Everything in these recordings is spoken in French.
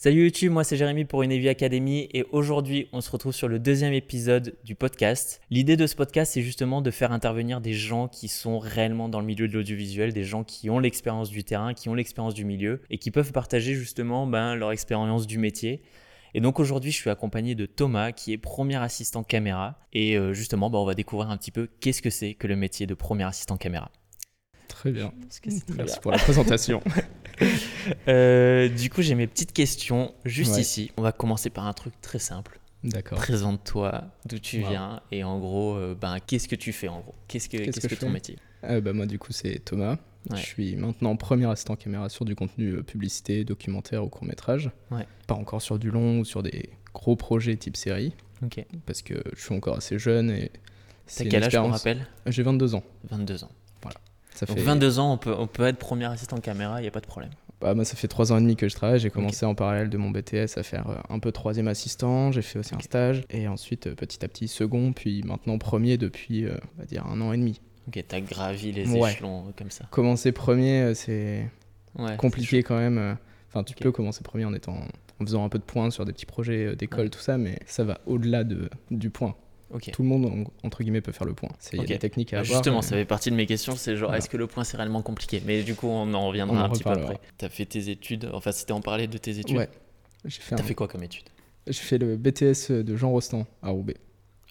Salut YouTube, moi c'est Jérémy pour une Evi Academy et aujourd'hui on se retrouve sur le deuxième épisode du podcast. L'idée de ce podcast c'est justement de faire intervenir des gens qui sont réellement dans le milieu de l'audiovisuel, des gens qui ont l'expérience du terrain, qui ont l'expérience du milieu et qui peuvent partager justement ben, leur expérience du métier. Et donc aujourd'hui je suis accompagné de Thomas qui est premier assistant caméra et euh, justement ben, on va découvrir un petit peu qu'est-ce que c'est que le métier de premier assistant caméra. Très bien. Merci pour la présentation. Euh, du coup, j'ai mes petites questions juste ici. On va commencer par un truc très simple. D'accord. Présente-toi, d'où tu viens et en gros, euh, ben, qu'est-ce que tu fais en gros? Qu'est-ce que, qu'est-ce que, ton métier? Euh, bah, Moi, du coup, c'est Thomas. Je suis maintenant premier assistant caméra sur du contenu publicité, documentaire ou court métrage. Pas encore sur du long ou sur des gros projets type série. Ok. Parce que je suis encore assez jeune et. T'as quel âge, on rappelle J'ai 22 ans. 22 ans. Ça fait... 22 ans, on peut, on peut être premier assistant caméra, il n'y a pas de problème. Bah, moi, ça fait 3 ans et demi que je travaille. J'ai commencé en parallèle de mon BTS à faire euh, un peu troisième assistant. J'ai fait aussi un stage. Et ensuite, euh, petit à petit, second. Puis maintenant, premier depuis, euh, on va dire, un an et demi. Ok, t'as gravi les échelons comme ça. Commencer premier, c'est compliqué quand même. Enfin, tu peux commencer premier en étant en faisant un peu de points sur des petits projets d'école, tout ça, mais ça va au-delà de, du point. Tout le monde, entre guillemets, peut faire le point. Il y a des techniques à avoir. Justement, ça fait partie de mes questions. C'est genre, est-ce que le point, c'est réellement compliqué? Mais du coup, on en reviendra un petit peu après. Tu as fait tes études, enfin, c'était en parler de tes études. Ouais. Fait T'as fait quoi comme études J'ai fait le BTS de Jean Rostand à Roubaix.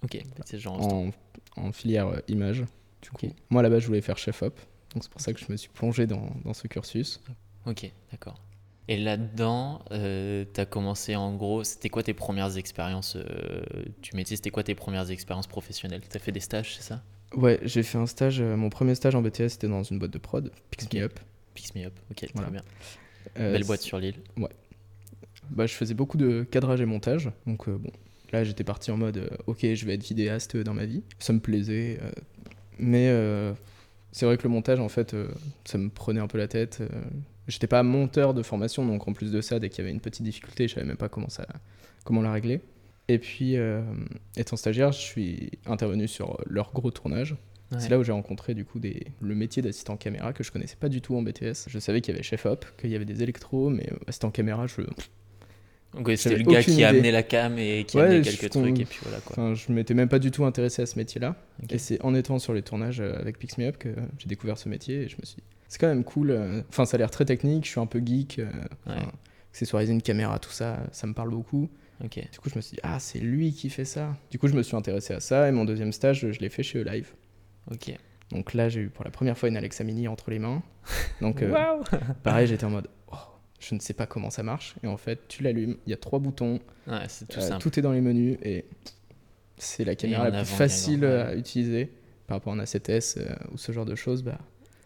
Ok, BTS Jean Rostand. En, filière euh, image. Du coup. Moi, là-bas, je voulais faire chef-op. Donc, c'est pour ça que je me suis plongé dans, dans ce cursus. Ok, d'accord. Et là-dedans, euh, tu as commencé en gros, c'était quoi tes premières expériences euh, du métier C'était quoi tes premières expériences professionnelles? Tu as fait des stages, c'est ça? Ouais, j'ai fait un stage, euh, mon premier stage en BTS c'était dans une boîte de prod, Pix Me Up. Pix Me Up, ok, très bien. Belle boîte sur l'île. Ouais. Bah, je faisais beaucoup de cadrage et montage, donc bon, là j'étais parti en mode ok, je vais être vidéaste dans ma vie. Ça me plaisait, mais c'est vrai que le montage en fait, ça me prenait un peu la tête J'étais pas monteur de formation, donc en plus de ça, dès qu'il y avait une petite difficulté, je savais même pas comment, ça, comment la régler. Et puis, euh, étant stagiaire, je suis intervenu sur leur gros tournage. C'est là où j'ai rencontré du coup des... le métier d'assistant caméra que je connaissais pas du tout en BTS. Je savais qu'il y avait chef op, qu'il y avait des électros, mais euh, assistant caméra, je. Donc c'était le gars qui a amené la cam et qui a amené quelques trucs et puis voilà quoi. Enfin, je m'étais même pas du tout intéressé à ce métier-là. Et c'est en étant sur les tournages euh, avec Pix Me Up que j'ai découvert ce métier et je me suis dit, c'est quand même cool. Euh, enfin, ça a l'air très technique. Je suis un peu geek. Euh, accessoiriser une caméra, tout ça, ça me parle beaucoup. Du coup, je me suis dit, ah, c'est lui qui fait ça. Du coup, je me suis intéressé à ça et mon deuxième stage, je l'ai fait chez Live. Ok. Donc là, j'ai eu pour la première fois une Alexa Mini entre les mains. Donc, euh, pareil, j'étais en mode, oh, je ne sais pas comment ça marche. Et en fait, tu l'allumes, il y a trois boutons. Ouais, tout, simple. tout est dans les menus et c'est la caméra la plus facile à utiliser par rapport à un A7S ou ce genre de choses. Bah,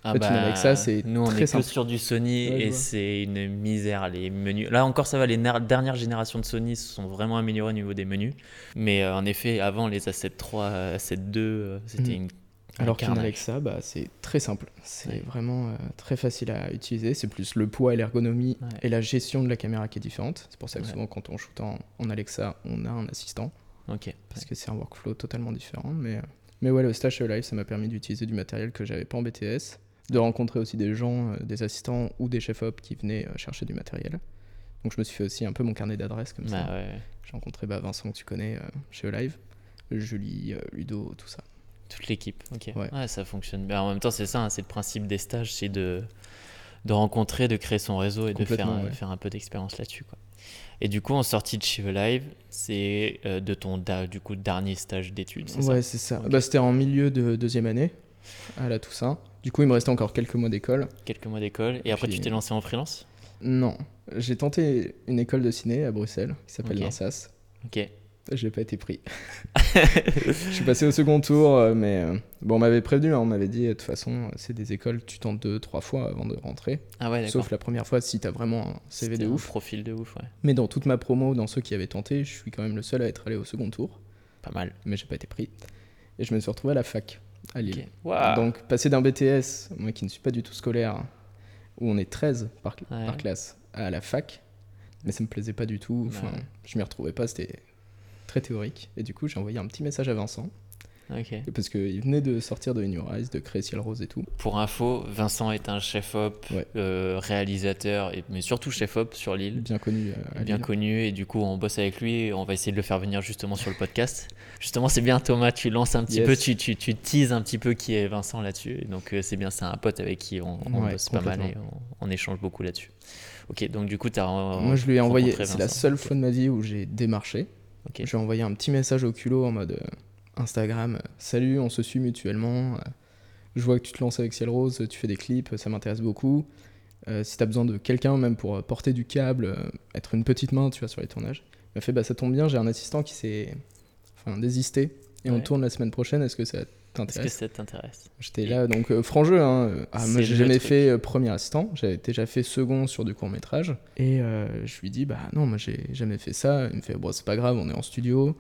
ah bah, ça, c'est nous on est que sur du Sony et c'est une misère les menus. Là encore ça va, les dernières générations de Sony se sont vraiment améliorées au niveau des menus. Mais euh, en effet, avant les A7 III, A7 II, c'était mm. une alors qu'une Alexa, bah, c'est très simple. C'est vraiment euh, très facile à utiliser. C'est plus le poids et l'ergonomie et la gestion de la caméra qui est différente. C'est pour ça que souvent, quand on shoot en, en, Alexa, on a un assistant. Ok. Parce que c'est un workflow totalement différent. Mais, euh, mais ouais, le stage live, ça m'a permis d'utiliser du matériel que j'avais pas en BTS de rencontrer aussi des gens, euh, des assistants ou des chefs op qui venaient euh, chercher du matériel. Donc je me suis fait aussi un peu mon carnet d'adresses comme ça. Bah J'ai rencontré bah, Vincent que tu connais euh, chez Live, Julie, Ludo, tout ça. Toute l'équipe, ok. Ouais. ça fonctionne bien. En même temps, c'est ça, hein, c'est le principe des stages, c'est de, de rencontrer, de créer son réseau et de faire, faire un peu d'expérience là-dessus. Quoi. Et du coup, en sortie de chez Live, c'est de ton du coup, dernier stage d'études, Ouais, c'est ça. Bah, C'était en milieu de deuxième année, à la Toussaint. Du coup, il me restait encore quelques mois d'école. Quelques mois d'école. Et après, tu t'es lancé en freelance? Non. J'ai tenté une école de ciné à Bruxelles qui s'appelle l'INSAS. Ok. J'ai pas été pris. je suis passé au second tour, euh, mais euh, bon, on m'avait prévenu, hein, on m'avait dit de toute façon, c'est des écoles, tu tentes deux, trois fois avant de rentrer. Ah ouais, Sauf la première fois si t'as vraiment un CV de ouf. profil de ouf, ouais. Mais dans toute ma promo, dans ceux qui avaient tenté, je suis quand même le seul à être allé au second tour. Pas mal. Mais j'ai pas été pris. Et je me suis retrouvé à la fac à Lille. Donc passer d'un BTS, moi qui ne suis pas du tout scolaire, où on est 13 par, par classe, à la fac, mais ça me plaisait pas du tout. Enfin, je m'y retrouvais pas, c'était très théorique. Et du coup, j'ai envoyé un petit message à Vincent. Parce qu'il venait de sortir de Your Eyes, de créer Ciel Rose et tout. Pour info, Vincent est un chef-op, Ouais. euh, réalisateur, et, mais surtout chef-op sur l'île. Bien connu euh, à bien connu et du coup on bosse avec lui et on va essayer de le faire venir justement sur le podcast. Justement c'est bien Thomas, tu lances un petit Yes. peu, tu, tu, tu teases un petit peu qui est Vincent là-dessus. Donc euh, c'est bien, c'est un pote avec qui on, on Ouais, bosse pas mal et on, on échange beaucoup là-dessus. Ok donc du coup tu as Moi, je lui ai envoyé, c'est la seule fois de ma vie où j'ai démarché. Ok. Je lui ai envoyé un petit message au culot en mode euh, Instagram euh, Salut, on se suit mutuellement. euh, je vois que tu te lances avec Ciel Rose, tu fais des clips, ça m'intéresse beaucoup. Euh, si tu as besoin de quelqu'un, même pour porter du câble, être une petite main, tu vois, sur les tournages. Il m'a fait Bah, ça tombe bien, j'ai un assistant qui s'est enfin, désisté et on tourne la semaine prochaine, est-ce que ça Est-ce que t'intéresse? ça t'intéresse? J'étais là, donc euh, franc jeu. Hein. Ah, moi, j'ai jamais fait euh, premier assistant. J'avais déjà fait second sur du court métrage. Et je lui dis, bah non, moi j'ai jamais fait ça. Il me fait, bon, c'est pas grave, on est en studio.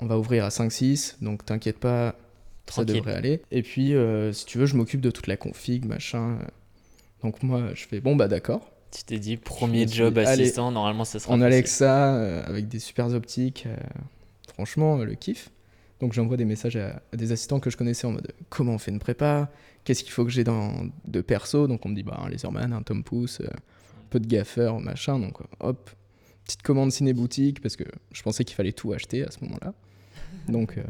On va ouvrir à 5-6, donc t'inquiète pas, ça Tranquille. devrait aller. Et puis, euh, si tu veux, je m'occupe de toute la config, machin. Donc moi, je fais, bon, bah d'accord. Tu t'es dit premier job allez, assistant, normalement ça sera On a facile. Alexa euh, avec des super optiques. euh, franchement, euh, le kiff. Donc j'envoie des messages à, à des assistants que je connaissais en mode comment on fait une prépa, qu'est-ce qu'il faut que j'ai dans de perso? Donc on me dit bah un laserman, un Tom Pouce, un peu de gaffeur, machin. Donc hop, petite commande ciné boutique parce que je pensais qu'il fallait tout acheter à ce moment-là. Donc euh,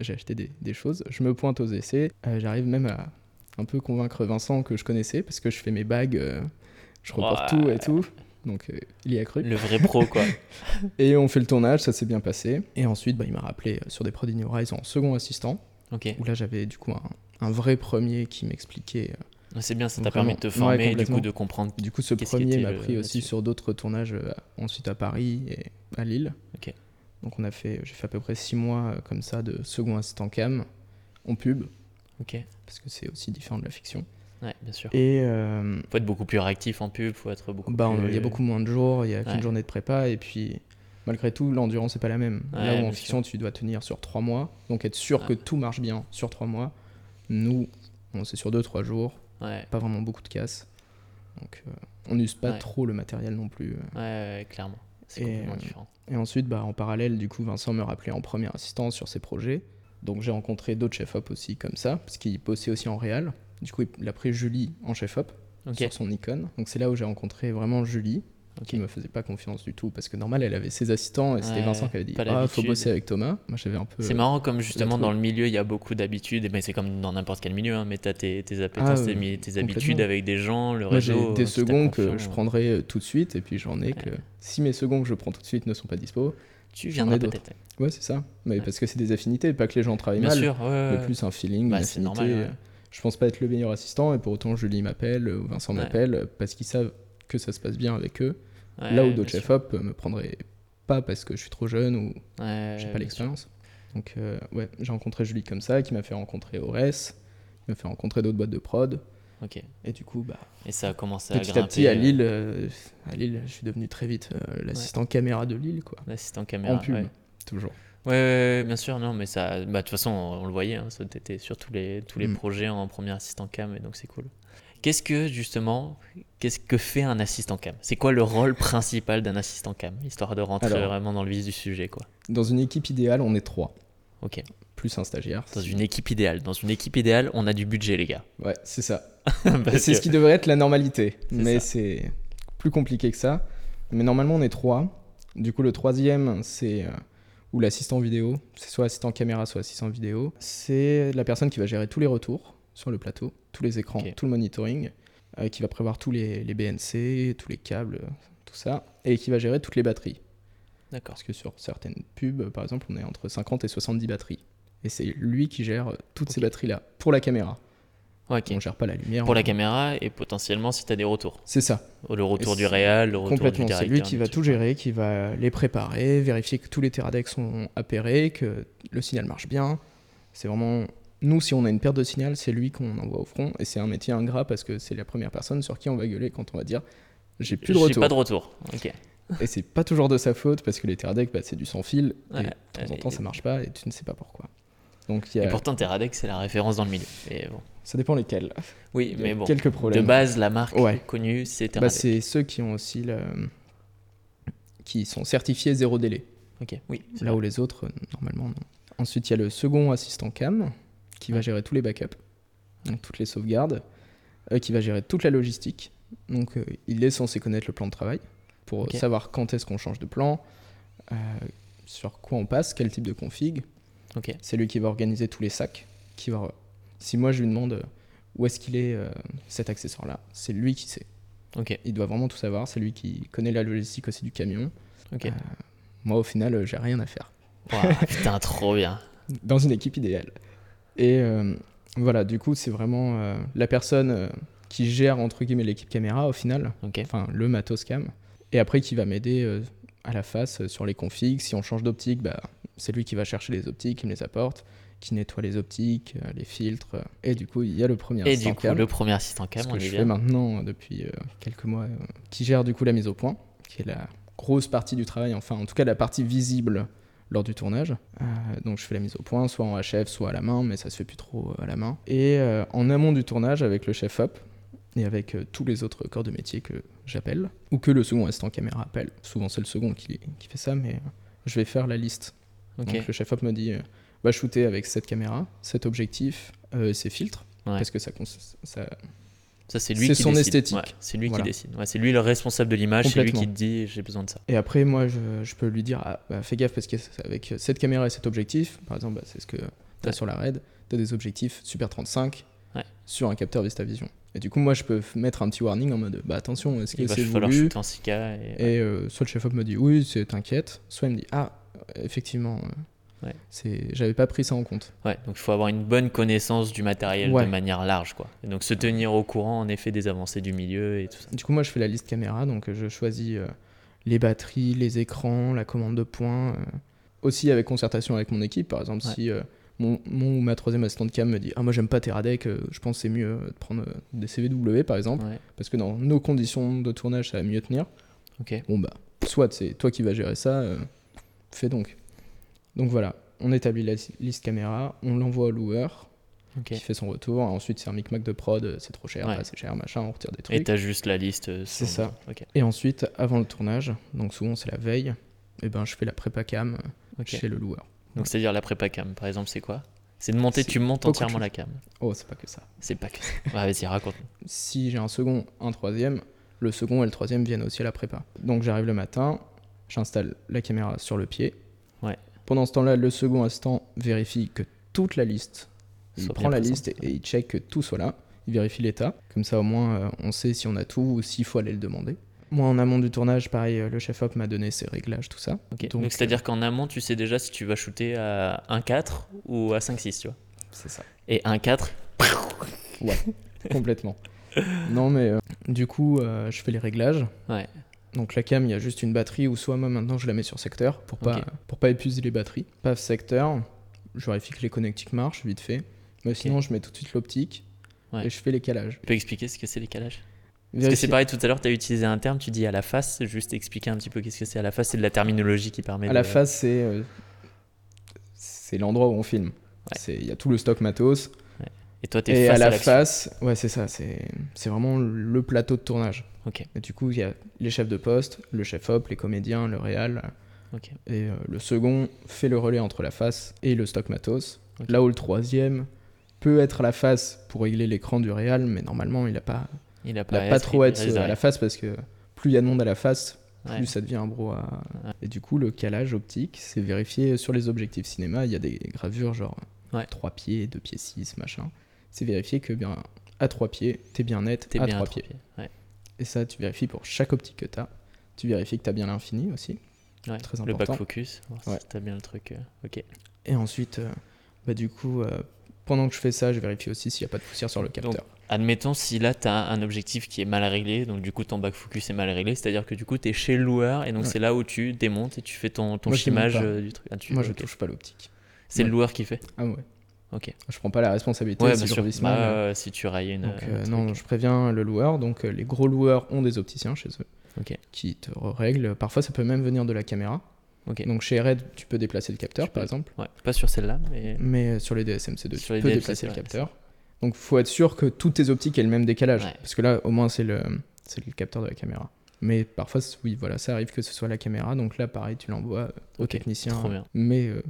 j'ai acheté des, des choses. Je me pointe aux essais. Euh, J'arrive même à un peu convaincre Vincent que je connaissais parce que je fais mes bagues, euh, je reporte Ouais. tout et tout. Donc il y a cru. Le vrai pro quoi. Et on fait le tournage, ça s'est bien passé. Et ensuite, bah, il m'a rappelé sur des Prod in Your Eyes en second assistant, Ok. où là j'avais du coup un, un vrai premier qui m'expliquait. C'est bien, ça t'a permis de te Ouais, former et du coup de comprendre. Du coup, ce premier m'a pris aussi sur d'autres tournages, euh, ensuite à Paris et à Lille. Ok. Donc on a fait, j'ai fait à peu près six mois euh, comme ça de second assistant cam en pub, Ok. parce que c'est aussi différent de la fiction. Ouais, bien sûr. Et euh, Faut être beaucoup plus réactif en pub, faut être beaucoup bah, plus. il y a beaucoup moins de jours, il y a qu'une Ouais. journée de prépa, et puis malgré tout, l'endurance n'est pas la même. Ouais, Là où en fiction, tu dois tenir sur trois mois, donc être sûr Ah. que tout marche bien sur trois mois. Nous, on c'est sur deux, trois jours, pas vraiment beaucoup de casse. Donc euh, on n'use pas trop le matériel non plus. ouais, ouais, clairement. C'est complètement euh, différent. Et ensuite, bah, en parallèle, du coup, Vincent me rappelait en premier assistant sur ses projets. Donc j'ai rencontré d'autres chefs-op aussi comme ça, parce qu'il bossait aussi en réal. Du coup, il a pris Julie en chef-op sur son icône. Donc c'est là où j'ai rencontré vraiment Julie, Ok. qui me faisait pas confiance du tout, parce que normal, elle avait ses assistants, et c'était Ouais, Vincent qui avait dit Ah, faut bosser avec Thomas. Moi, j'avais un peu. C'est marrant comme justement truc. dans le milieu il y a beaucoup d'habitudes, et ben c'est comme dans n'importe quel milieu, hein, mais t'as tes, tes appétences, Ah, tes, euh, habitudes avec des gens, le Moi, j'ai réseau. des euh, seconds que je prendrai euh, tout de suite, et puis j'en ai que si mes seconds que je prends tout de suite ne sont pas dispo, Tu viendras peut-être. ouais, c'est ça. Mais Ouais. parce que c'est des affinités, pas que les gens travaillent Bien mal, sûr, ouais, mais plus un feeling, Bah, une normal. ouais. Je pense pas être le meilleur assistant, et pour autant, Julie m'appelle, ou Vincent m'appelle, parce qu'ils savent que ça se passe bien avec eux. Ouais, Là où d'autres chefs-op me prendraient pas parce que je suis trop jeune ou Ouais, j'ai pas l'expérience. Donc, euh, ouais, j'ai rencontré Julie comme ça, qui m'a fait rencontrer Ores, qui m'a fait rencontrer d'autres boîtes de prod. Ok. Et du coup, bah, Et ça a commencé à petit à grimper. petit, à euh, Lille, euh, à Lille, je suis devenu très vite euh, l'assistant caméra de Lille, quoi. L'assistant caméra. en pub, ouais. toujours. Ouais, ouais, ouais, bien sûr, non, mais ça, bah, de toute façon, on, on le voyait, hein, ça t'étais sur tous les, tous les Mm. projets en premier assistant cam, et donc c'est cool. Qu'est-ce que, justement, qu'est-ce que fait un assistant cam? C'est quoi le rôle principal d'un assistant cam Histoire de rentrer Alors. vraiment dans le vif du sujet, quoi? Dans une équipe idéale, on est trois, Ok. plus un stagiaire. Dans une équipe idéale. Dans une équipe idéale, on a du budget, les gars. Ouais, c'est ça. C'est que- ce qui devrait être la normalité. Mais c'est plus compliqué que ça. Mais normalement, on est trois. Du coup, le troisième, c'est. euh, ou l'assistant vidéo. C'est soit assistant caméra, soit assistant vidéo. C'est la personne qui va gérer tous les retours sur le plateau, tous les écrans, tout le monitoring, euh, qui va prévoir tous les, les BNC, tous les câbles, tout ça, et qui va gérer toutes les batteries. D'accord. Parce que sur certaines pubs, par exemple, on est entre 50 et 70 batteries. Et c'est lui qui gère euh, toutes ces batteries-là pour la caméra. Ouais, ok. On gère pas la lumière. Pour on- la caméra et potentiellement si tu as des retours. C'est ça. Le retour Et du réal, le retour du Complètement, c'est lui qui du va tout gérer, qui va les préparer, vérifier que tous les teradecs sont appairés, que le signal marche bien. C'est vraiment. Nous, si on a une perte de signal, c'est lui qu'on envoie au front. Et c'est un métier ingrat parce que c'est la première personne sur qui on va gueuler quand on va dire j'ai plus de J'ai retour. pas de retour. Ok. Et c'est pas toujours de sa faute parce que les teradecs, bah, c'est du sans fil. Ouais, et de temps en et- temps, ça marche pas et tu ne sais pas pourquoi. Donc y Et a... pourtant, Teradek, c'est la référence dans le milieu. Et bon. ça dépend lesquels. Oui, mais bon. quelques De problèmes. base, la marque Ouais. connue, c'est Bah, Teradek. c'est ceux qui ont aussi le... qui sont certifiés zéro délai. ok, oui. Là vrai. où les autres, euh, normalement, non. Ensuite, il y a le second assistant cam qui va gérer tous les backups, donc toutes les sauvegardes, euh, qui va gérer toute la logistique. Donc, euh, il est censé connaître le plan de travail pour Ok. savoir quand est-ce qu'on change de plan, euh, sur quoi on passe, quel type de config. Ok. C'est lui qui va organiser tous les sacs. Qui va... Si moi je lui demande euh, où est-ce qu'il est, euh, cet accessoire-là, c'est lui qui sait. Ok. Il doit vraiment tout savoir. C'est lui qui connaît la logistique aussi du camion. Euh, Moi, au final, euh, j'ai rien à faire. Putain, trop bien. Dans une équipe idéale. Et euh, voilà, du coup, c'est vraiment euh, la personne euh, qui gère, entre guillemets, l'équipe caméra, au final. Enfin, le matos cam. Et après, qui va m'aider à la face sur les configs. Si on change d'optique, bah, c'est lui qui va chercher les optiques, qui me les apporte, qui nettoie les optiques, les filtres. Et du coup, il y a le premier Et assistant du coup, cam, le premier assistant ce cam, on que je bien. fais maintenant depuis euh, quelques mois, euh, qui gère du coup la mise au point, qui est la grosse partie du travail, enfin en tout cas la partie visible lors du tournage. Euh, donc je fais la mise au point, soit en HF, soit à la main, mais ça se fait plus trop euh, à la main. Et euh, en amont du tournage, avec le chef op et avec euh, tous les autres corps de métier que j'appelle, ou que le second assistant caméra appelle. Souvent c'est le second qui, qui fait ça, mais je vais faire la liste. Donc le chef op me dit, va shooter avec cette caméra, cet objectif, ces filtres, Ouais. parce que ça, ça, Ça, c'est lui C'est son décide. esthétique. Ouais, c'est lui Voilà. qui décide. Ouais, c'est lui le responsable de l'image. C'est lui qui te dit j'ai besoin de ça. Et après, moi, je, je peux lui dire, ah, bah, fais gaffe parce qu'avec cette caméra et cet objectif, par exemple, bah, c'est ce que tu as sur la RAID, tu as des objectifs Super 35 Ouais. sur un capteur VistaVision. Et du coup, moi, je peux mettre un petit warning en mode, bah attention, est-ce que Il va c'est falloir voulu en 6K. Et... Et euh, soit le chef-op me dit, oui, c'est t'inquiète, soit il me dit, ah, effectivement, euh, Ouais. c'est j'avais pas pris ça en compte. Ouais, donc il faut avoir une bonne connaissance du matériel Ouais. de manière large. Quoi. Et donc se tenir au courant en effet des avancées du milieu et tout ça. Du coup, moi, je fais la liste caméra, donc euh, je choisis euh, les batteries, les écrans, la commande de points. euh, aussi avec concertation avec mon équipe, par exemple, si euh, mon, mon ou ma troisième assistante cam me dit Ah, moi, j'aime pas Teradek, euh, je pense que c'est mieux de prendre euh, des CVW, par exemple, Ouais. parce que dans nos conditions de tournage, ça va mieux tenir. Ok. Bon, bah, soit c'est toi qui vas gérer ça, euh, fais donc. Donc voilà, on établit la liste caméra, on l'envoie au loueur, qui fait son retour. Ensuite, c'est un micmac de prod, euh, c'est trop cher, Ouais. c'est cher, machin, on retire des Et trucs. t'as juste la liste. euh, C'est ça. Et ensuite, avant le tournage, donc souvent c'est la veille, et ben je fais la prépa cam euh, chez le loueur. Donc c'est-à-dire la prépa cam, par exemple, c'est quoi? C'est de monter, tu montes entièrement la cam. Oh, c'est pas que ça. C'est pas que ça. Ouais, vas-y, raconte. Si j'ai un second, un troisième, le second et le troisième viennent aussi à la prépa. Donc j'arrive le matin, j'installe la caméra sur le pied. Ouais. Pendant ce temps-là, le second assistant vérifie que toute la liste, il prend la liste et, et il check que tout soit là. Il vérifie l'état. Comme ça, au moins, euh, on sait si on a tout ou s'il faut aller le demander. Moi, en amont du tournage, pareil, euh, le chef-op m'a donné ses réglages, tout ça. Donc, Donc, c'est-à-dire qu'en amont, tu sais déjà si tu vas shooter à 1.4 ou à 5.6, tu vois. C'est ça. Et 1.4, Complètement. non, mais euh, du coup, euh, je fais les réglages. Ouais. Donc la cam, il y a juste une batterie, ou soit moi maintenant je la mets sur secteur pour pas, pour pas épuiser les batteries. Paf secteur, je vérifie que les connectiques marchent vite fait. Mais sinon, je mets tout de suite l'optique Ouais. et je fais les calages. tu peux expliquer ce que c'est les calages? Parce que c'est pareil, tout à l'heure, tu as utilisé un terme, tu dis à la face, juste expliquer un petit peu qu'est-ce que c'est à la face, c'est de la terminologie qui permet À de... la face, c'est euh, c'est l'endroit où on filme. C'est- Il y a tout le stock matos. Et toi, tu Et es à face à, la l'action. face, ouais, c'est ça, c'est vraiment le plateau de tournage. Ok, Et du coup, il y a les chefs de poste, le chef-op, les comédiens, le réal. ok. Et euh, le second fait le relais entre la face et le stock matos. Là où le troisième peut être à la face pour régler l'écran du réal, mais normalement, il n'a pas, Il a il pas, a pas trop à être risque de à la face parce que plus il y a de monde à la face, plus Ouais. ça devient un brouhaha. Ouais. Et du coup, le calage optique, c'est vérifié sur les objectifs cinéma. Il y a des gravures genre Ouais. 3 pieds, 2 pieds 6, machin. C'est vérifié que bien à 3 pieds, t'es bien net T'es à bien 3 à trois pieds. pieds. Ouais. Et ça, tu vérifies pour chaque optique que t'as. Tu vérifies que t'as bien l'infini aussi. Ouais. Très Le important. back focus, si Ouais. t'as bien le truc. euh, Ok. Et ensuite, euh, bah, du coup, euh, pendant que je fais ça, je vérifie aussi s'il n'y a pas de poussière sur le capteur. Admettons si là tu as un objectif qui est mal réglé, donc du coup ton back focus est mal réglé, c'est-à-dire que du coup tu es chez le loueur et donc Ouais. c'est là où tu démontes et tu fais ton, ton Moi, chimage du truc. Ah, tu- Moi, je touche pas l'optique. C'est le loueur qui fait. Ah ouais. Ok. Je prends pas la responsabilité Ouais, si je Bah, mal. euh, si tu railles une. Donc, euh, truc. non, je préviens le loueur. Donc, euh, les gros loueurs ont des opticiens chez eux qui te règlent. Parfois, ça peut même venir de la caméra. Ok. Donc, chez Red, tu peux déplacer le capteur, Tu par peux. exemple. Ouais. Pas sur celle-là, mais. Mais euh, sur les DSM-C2, Sur tu peux déplacer le capteur. Donc, faut être sûr que toutes tes optiques aient le même décalage. Ouais. Parce que là, au moins, c'est le, c'est le capteur de la caméra. Mais parfois, oui, voilà, ça arrive que ce soit la caméra. Donc là, pareil, tu l'envoies euh, au Ok, technicien. trop bien. Mais euh,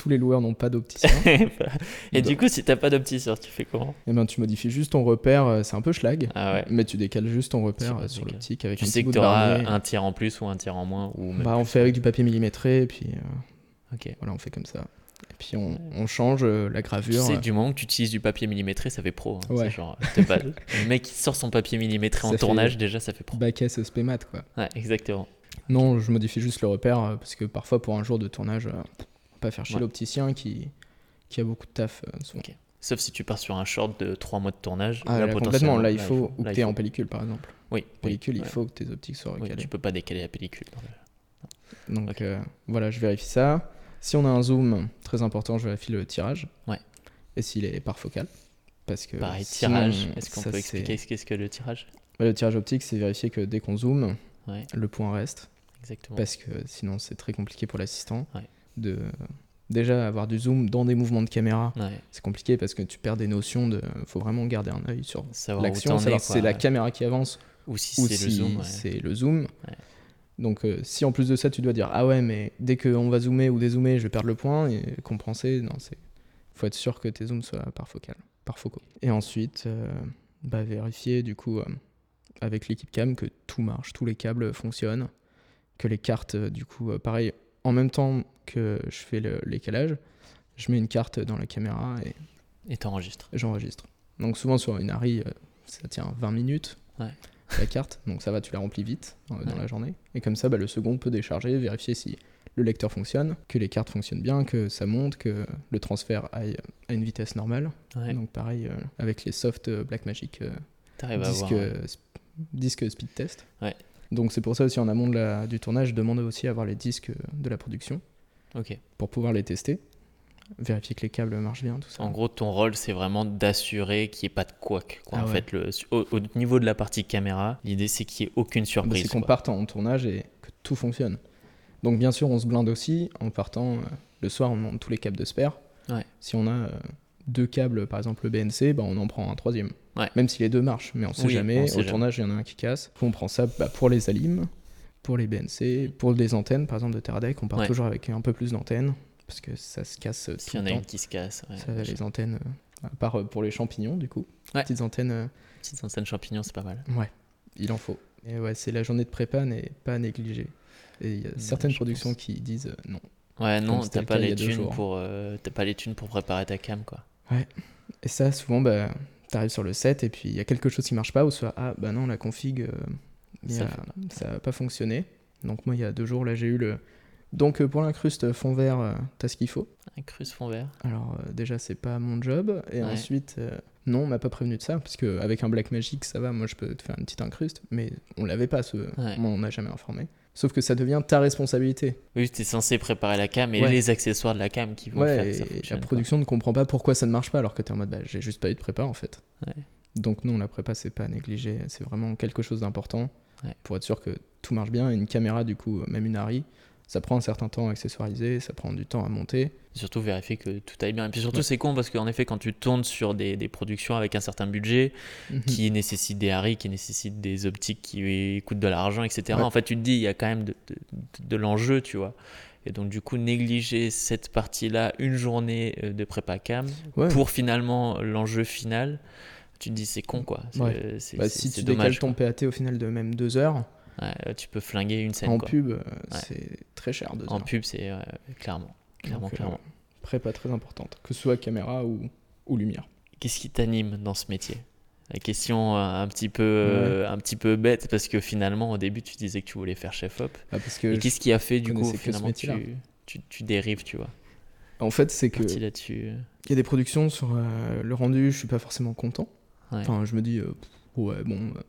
tous les loueurs n'ont pas d'opticien. et du coup, si t'as pas d'opticien, tu fais comment Eh ben, tu modifies juste ton repère, euh, c'est un peu schlag, Ah ouais. mais tu décales juste ton repère Tu euh, sur l'optique avec Tu un sais petit que bout tu de auras vernier. un tiers en plus ou un tiers en moins ou même Bah, on fait avec du papier millimétré, et puis euh, Ok. voilà, on fait comme ça. Et puis on, on change euh, la Tu gravure. sais, du moment que tu utilises du papier millimétré, ça fait pro. hein. Ouais. Genre, pas- le mec qui sort son papier millimétré en Ça tournage, déjà, ça fait pro. Bac S spémat quoi. Ouais, exactement. Non, je modifie juste le repère parce que parfois pour un jour de tournage, pas faire chier Ouais. l'opticien qui, qui a beaucoup de taf euh. Sauf si tu pars sur un short de 3 mois de tournage. Ah, là, là, complètement, là il faut, ou que faut. en pellicule par exemple. Oui, Pellicule, oui, il ouais. faut que tes optiques soient Oui, recalées. tu peux pas décaler la pellicule. Donc euh, voilà, je vérifie ça. Si on a un zoom très important, je vérifie le tirage. Ouais. Et s'il est par focal. Parce que Pareil, sinon, tirage. Est-ce qu'on peut expliquer ce qu'est-ce que le tirage? Bah, le tirage optique, c'est vérifier que dès qu'on zoome, Ouais, le point reste. exactement. Parce que sinon, c'est très compliqué pour l'assistant. Ouais. De déjà avoir du zoom dans des mouvements de caméra, Ouais, c'est compliqué parce que tu perds des notions de. Faut vraiment garder un œil sur l'action, savoir si c'est la caméra qui avance Ou si c'est si le zoom. ouais. le zoom. Ouais. Donc euh, si en plus de ça tu dois dire ah ouais mais dès qu'on va zoomer ou dézoomer je vais perdre le point et compenser non c'est faut être sûr que tes zooms soient par focal par focaux et ensuite euh, bah, vérifier du coup euh, avec l'équipe cam que tout marche tous les câbles fonctionnent que les cartes du coup pareil en même temps que je fais le- l'écalage je mets une carte dans la caméra et Et t'enregistres. j'enregistre donc souvent sur une Harry euh, ça tient 20 minutes Ouais. la carte, donc ça va, tu la remplis vite euh, dans Ouais. la journée. Et comme ça, bah, le second peut décharger, vérifier si le lecteur fonctionne, que les cartes fonctionnent bien, que ça monte, que le transfert aille à une vitesse normale. Ouais. Donc pareil, euh, avec les soft Blackmagic euh, à disque, ouais. disque speed test. Ouais. Donc c'est pour ça aussi en amont de la- du tournage, je demande aussi à avoir les disques euh, de la production pour pouvoir les tester, vérifier que les câbles marchent bien, tout ça. En gros, ton rôle, c'est vraiment d'assurer qu'il n'y ait pas de couac. Quoi. Ah en ouais. fait, le, au, au niveau de la partie caméra, l'idée, c'est qu'il n'y ait aucune Bah, surprise. c'est qu'on parte en tournage et que tout fonctionne. Donc bien sûr, on se blinde aussi en partant euh, le soir, on demande tous les câbles de spare. Ouais. Si on a euh, deux câbles, par exemple le BNC, bah, on en prend un troisième. Ouais. Même si les deux marchent, mais on sait Oui, jamais. on sait Au jamais. tournage, il y en a un qui casse. On prend ça bah, pour les alims, pour les BNC, pour les antennes, par exemple de Teradek, on part Ouais. toujours avec un peu plus d'antennes parce que ça se casse S'il y en a une qui se casse. ouais. Ça, les antennes, euh, à part euh, pour les champignons, du coup. Petites antennes, euh, Petite antenne champignon, c'est pas mal. Ouais, il en faut. Et ouais, c'est la journée de prépa n'est pas négligée. Et il y a certaines productions pense. qui disent non. Ouais, non, t'as pas les thunes pour euh, t'as pas les thunes pour préparer ta cam quoi. Et ça, souvent, bah, t'arrives sur le set et puis il y a quelque chose qui marche pas ou soit ah bah non la config, euh, Ça a- pas. ça a pas fonctionné. Donc moi il y a deux jours là j'ai eu le donc euh, pour l'incruste fond vert euh, t'as ce qu'il faut. Un crus fond vert. Alors euh, déjà c'est pas mon job et Ouais. ensuite euh, non on m'a pas prévenu de ça parce que avec un black magic ça va moi je peux te faire une petite incruste mais on l'avait pas ce Ouais. moi, on n'a jamais informé. Sauf que ça devient ta responsabilité. Oui, t'es censé préparer la cam et Ouais. les accessoires de la cam qui vont faire que ça et la production ne comprend pas pourquoi ça ne marche pas alors que tu es en mode bah, j'ai juste pas eu de prépa en fait. Ouais. Donc non, la prépa c'est pas négligé, c'est vraiment quelque chose d'important pour être sûr que tout marche bien. Une caméra, du coup, même une Harry, ça prend un certain temps à accessoiriser, ça prend du temps à monter. Surtout vérifier que tout aille bien. Et puis surtout, Ouais. c'est con parce qu'en effet, quand tu tournes sur des, des productions avec un certain budget, Mhm. qui nécessitent des haris, qui nécessitent des optiques qui coûtent de l'argent, etc. Ouais. En fait, tu te dis, il y a quand même de, de, de- de l'enjeu, tu vois. Et donc, du coup, négliger cette partie-là, une journée euh, de prépa cam, Ouais. pour finalement l'enjeu final, tu te dis, c'est con, quoi. C'est- Bah, si tu décales ton PAT au final de même deux heures. Ouais, tu peux flinguer une scène, en quoi. pub, euh, c'est très cher deux En heures. pub, c'est clairement. Clairement, Donc, euh, clairement. prépa très importante, que ce soit caméra ou, ou lumière. Qu'est-ce qui t'anime dans ce métier? La question euh, un petit, peu, un petit peu bête, parce que finalement, au début, tu disais que tu voulais faire chef-op. Ah, parce que Et qu'est-ce qui a fait, du coup, finalement, tu, métier-là. tu, tu dérives, tu vois? En fait, c'est que il y a des productions sur euh, le rendu, je suis pas forcément content. Ouais, Enfin, je me dis, euh, ouais, bon, euh,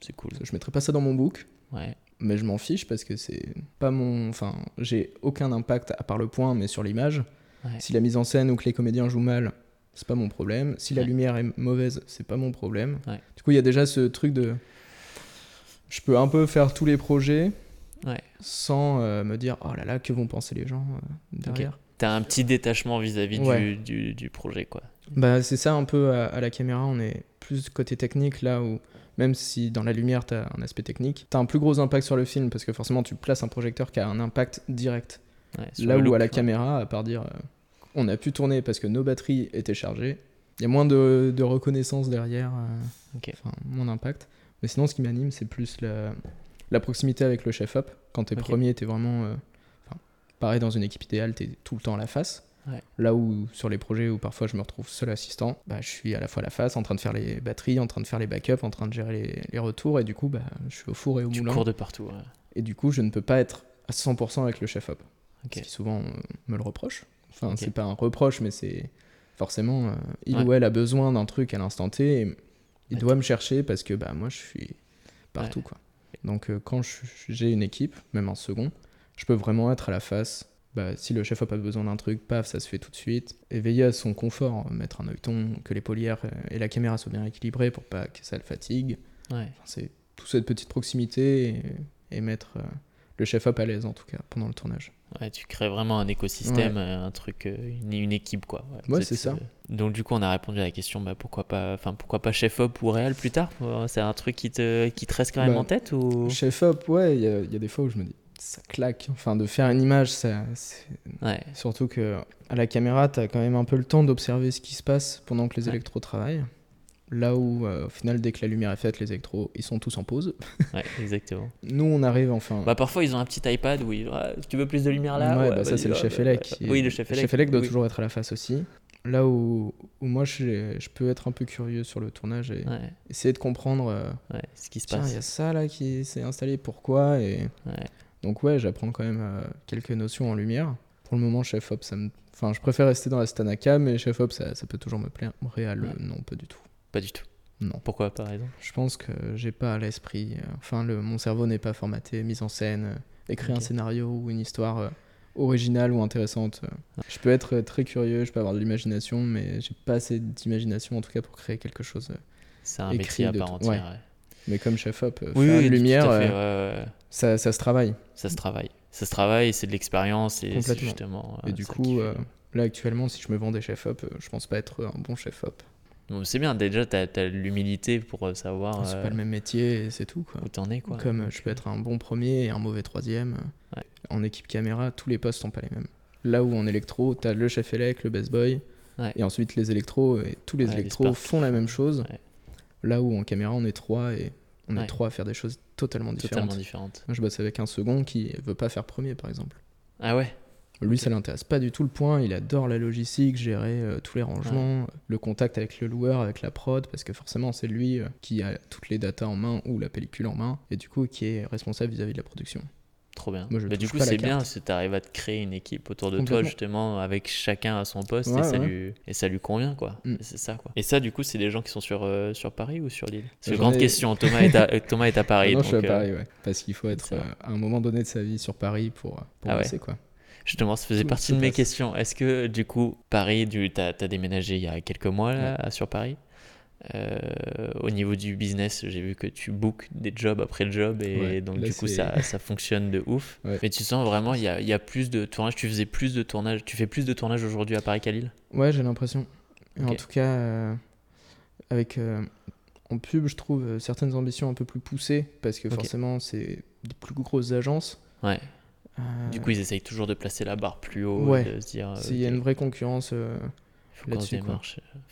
c'est cool. je mettrai pas ça dans mon book. Ouais, mais je m'en fiche parce que c'est pas mon enfin j'ai aucun impact à part le point mais sur l'image Ouais. si la mise en scène ou que les comédiens jouent mal c'est pas mon problème si la Ouais. lumière est mauvaise c'est pas mon problème Ouais. du coup il y a déjà ce truc de je peux un peu faire tous les projets sans euh, me dire oh là là que vont penser les gens euh, derrière T'as un petit détachement vis-à-vis du, du projet, quoi. bah c'est ça un peu à, à la caméra on est plus côté technique là où même si dans la lumière t'as un aspect technique t'as un plus gros impact sur le film parce que forcément tu places un projecteur qui a un impact direct Ouais, Là où look, à la ouais. caméra, à part dire euh, on a pu tourner parce que nos batteries étaient chargées. Il y a moins de, de reconnaissance derrière, euh, moins d'impact. Mais sinon, ce qui m'anime, c'est plus la, la proximité avec le chef-op. Quand t'es Ok. premier, t'es vraiment. euh, pareil, dans une équipe idéale, t'es tout le temps à la face. Ouais. Là où, sur les projets où parfois je me retrouve seul assistant, bah, je suis à la fois à la face, en train de faire les batteries, en train de faire les backups, en train de gérer les, les retours, et du coup, bah, je suis au four et au Tu moulin. cours de partout. ouais. Et du coup, je ne peux pas être à 100% avec le chef-op. Ce qui souvent euh, me le reproche. Enfin, c'est pas un reproche, mais c'est forcément, euh, il Ouais. ou elle a besoin d'un truc à l'instant T, et il doit me chercher parce que bah, moi, je suis partout. Quoi. Donc, euh, quand j'ai une équipe, même en second, je peux vraiment être à la face. Bah, si le chef-op a besoin d'un truc, paf, ça se fait tout de suite. Et veiller à son confort, mettre un œilleton, que les polières et la caméra soient bien équilibrées pour pas que ça le fatigue. Ouais. Enfin, c'est toute cette petite proximité et, et mettre euh, le chef-op à l'aise en tout cas pendant le tournage. Ouais, tu crées vraiment un écosystème, euh, un truc, euh, une, une équipe quoi. Ouais, c'est ça. euh, Donc du coup, on a répondu à la question, bah, pourquoi pas, enfin pourquoi pas chef op ou réel plus tard? C'est un truc qui te, qui te reste quand même Bah, en tête ou? Chef-op, ouais, il y, a- il y a des fois où je me dis ça claque. Enfin, de faire une image, ça, c'est- Ouais, surtout que à la caméra, t'as quand même un peu le temps d'observer ce qui se passe pendant que les Ouais. électros travaillent. Là où, euh, au final, dès que la lumière est faite, les électros, ils sont tous en pause. ouais, exactement. Nous, on arrive enfin. Bah parfois ils ont un petit iPad où ils, Ah, tu veux plus de lumière là ouais, bah, ça, c'est le chef bah, élec. bah, qui- Oui, le chef élec. doit oui. toujours être à la face aussi. Là où, où moi, je, je peux être un peu curieux sur le tournage et Ouais, essayer de comprendre. euh, ouais, ce qui se Tiens, il passe. y a ça là qui s'est installé, pourquoi et... Ouais. Donc ouais, j'apprends quand même euh, quelques notions en lumière. Pour le moment, Chef Op, ça me... Enfin, je préfère rester dans la Stanaka, mais Chef Op, ça, ça peut toujours me plaire. Réal, Ouais. non, pas du tout. Pas du tout. Non. Pourquoi par exemple? Je pense que j'ai pas l'esprit... euh, Enfin, le... mon cerveau n'est pas formaté, mise en scène, euh, écrire un scénario ou une histoire euh, originale ou intéressante. Je peux être très curieux, je peux avoir de l'imagination, mais j'ai pas assez d'imagination en tout cas pour créer quelque chose. C'est un Écrit métier à part entière. ouais. ouais. Mais comme Chef Op, euh, Oui, faire oui, une lumière, fait, euh, ça, ça se travaille. Ça se travaille. Ça se travaille, c'est de l'expérience et c'est justement. Et euh, du coup, euh, là actuellement, si je me vends des chefs op, euh, je pense pas être un bon chef op. Bon, c'est bien, déjà, tu as, l'humilité pour savoir c'est euh, pas le même métier c'est tout. Quoi. où t'en es. Quoi. Comme je peux être un bon premier et un mauvais troisième. Ouais. En équipe caméra, tous les postes sont pas les mêmes. Là où en électro, t'as le chef élec, le best boy, Ouais. et ensuite les électros, et tous les Ouais, électros font la même chose. Là où en caméra, on est trois et on Ouais. est trois à faire des choses totalement différentes. Totalement différente. Moi, je bosse avec un second qui veut pas faire premier, par exemple. Ah ouais? Lui, ça l'intéresse pas du tout le point. Il adore la logistique, gérer euh, tous les rangements, le contact avec le loueur, avec la prod, parce que forcément, c'est lui euh, qui a toutes les datas en main ou la pellicule en main, et du coup, qui est responsable vis-à-vis de la production. Trop bien. Moi, je Mais du coup, c'est bien tu arrives à te créer une équipe autour de toi, justement, avec chacun à son poste Ouais, et, ça ouais. lui, et ça lui convient, quoi. Mm. Et C'est ça, quoi. Et ça, du coup, c'est des gens qui sont sur, euh, sur Paris ou sur l'île C'est une grande ai- question. Thomas est à, euh, Thomas est à Paris. non, donc, je suis à euh, Paris, ouais. Parce qu'il faut être c'est euh, à un moment donné de sa vie sur Paris pour, euh, pour Ah ouais. bosser, quoi. Justement, ça faisait partie de mes questions. Est-ce que, du coup, Paris, tu as, déménagé il y a quelques mois là, sur Paris? Euh, Au niveau du business, j'ai vu que tu bookes des jobs après le job et Ouais, donc là, du coup ça, ça fonctionne de ouf. Ouais. Mais tu sens vraiment, il y a, il y a plus de tournages, tu faisais plus de tournages, tu fais plus de tournages aujourd'hui à Paris qu'à Lille? Ouais, j'ai l'impression. En tout cas, euh, avec euh, en pub, je trouve certaines ambitions un peu plus poussées parce que forcément, c'est des plus grosses agences. Ouais. Du coup, ils essayent toujours de placer la barre plus haut, Ouais. de se dire, euh, c'est- il y a une vraie concurrence. euh, faut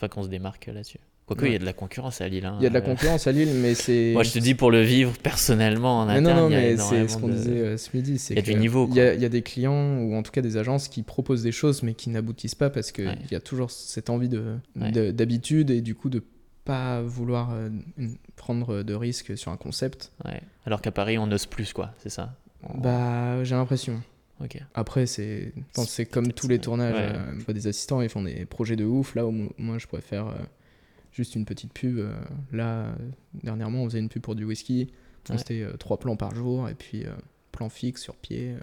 qu'on se démarque là-dessus. Quoique, Ouais. il y a de la concurrence à Lille. hein. Il y a de la concurrence à Lille, mais c'est. Moi, je te dis pour le vivre personnellement en interne, non, non, mais c'est ce qu'on de- disait euh, ce midi. Il y a du niveau, Il y, a, il y a des clients, ou en tout cas des agences, qui proposent des choses, mais qui n'aboutissent pas parce qu'il Ouais. y a toujours cette envie de- Ouais. de- d'habitude et du coup de pas vouloir euh, prendre de risques sur un concept. Ouais. Alors qu'à Paris, on n'ose plus, quoi, c'est ça? On- Bah, j'ai l'impression. Ok. Après, c'est comme tous les ouais. tournages. Ouais. euh, des assistants, ils font des projets de ouf. Là, où mo- moi, je pourrais faire euh, juste une petite pub. euh, là, dernièrement, on faisait une pub pour du whisky. Ouais. C'était euh, trois plans par jour et puis euh, plan fixe sur pied.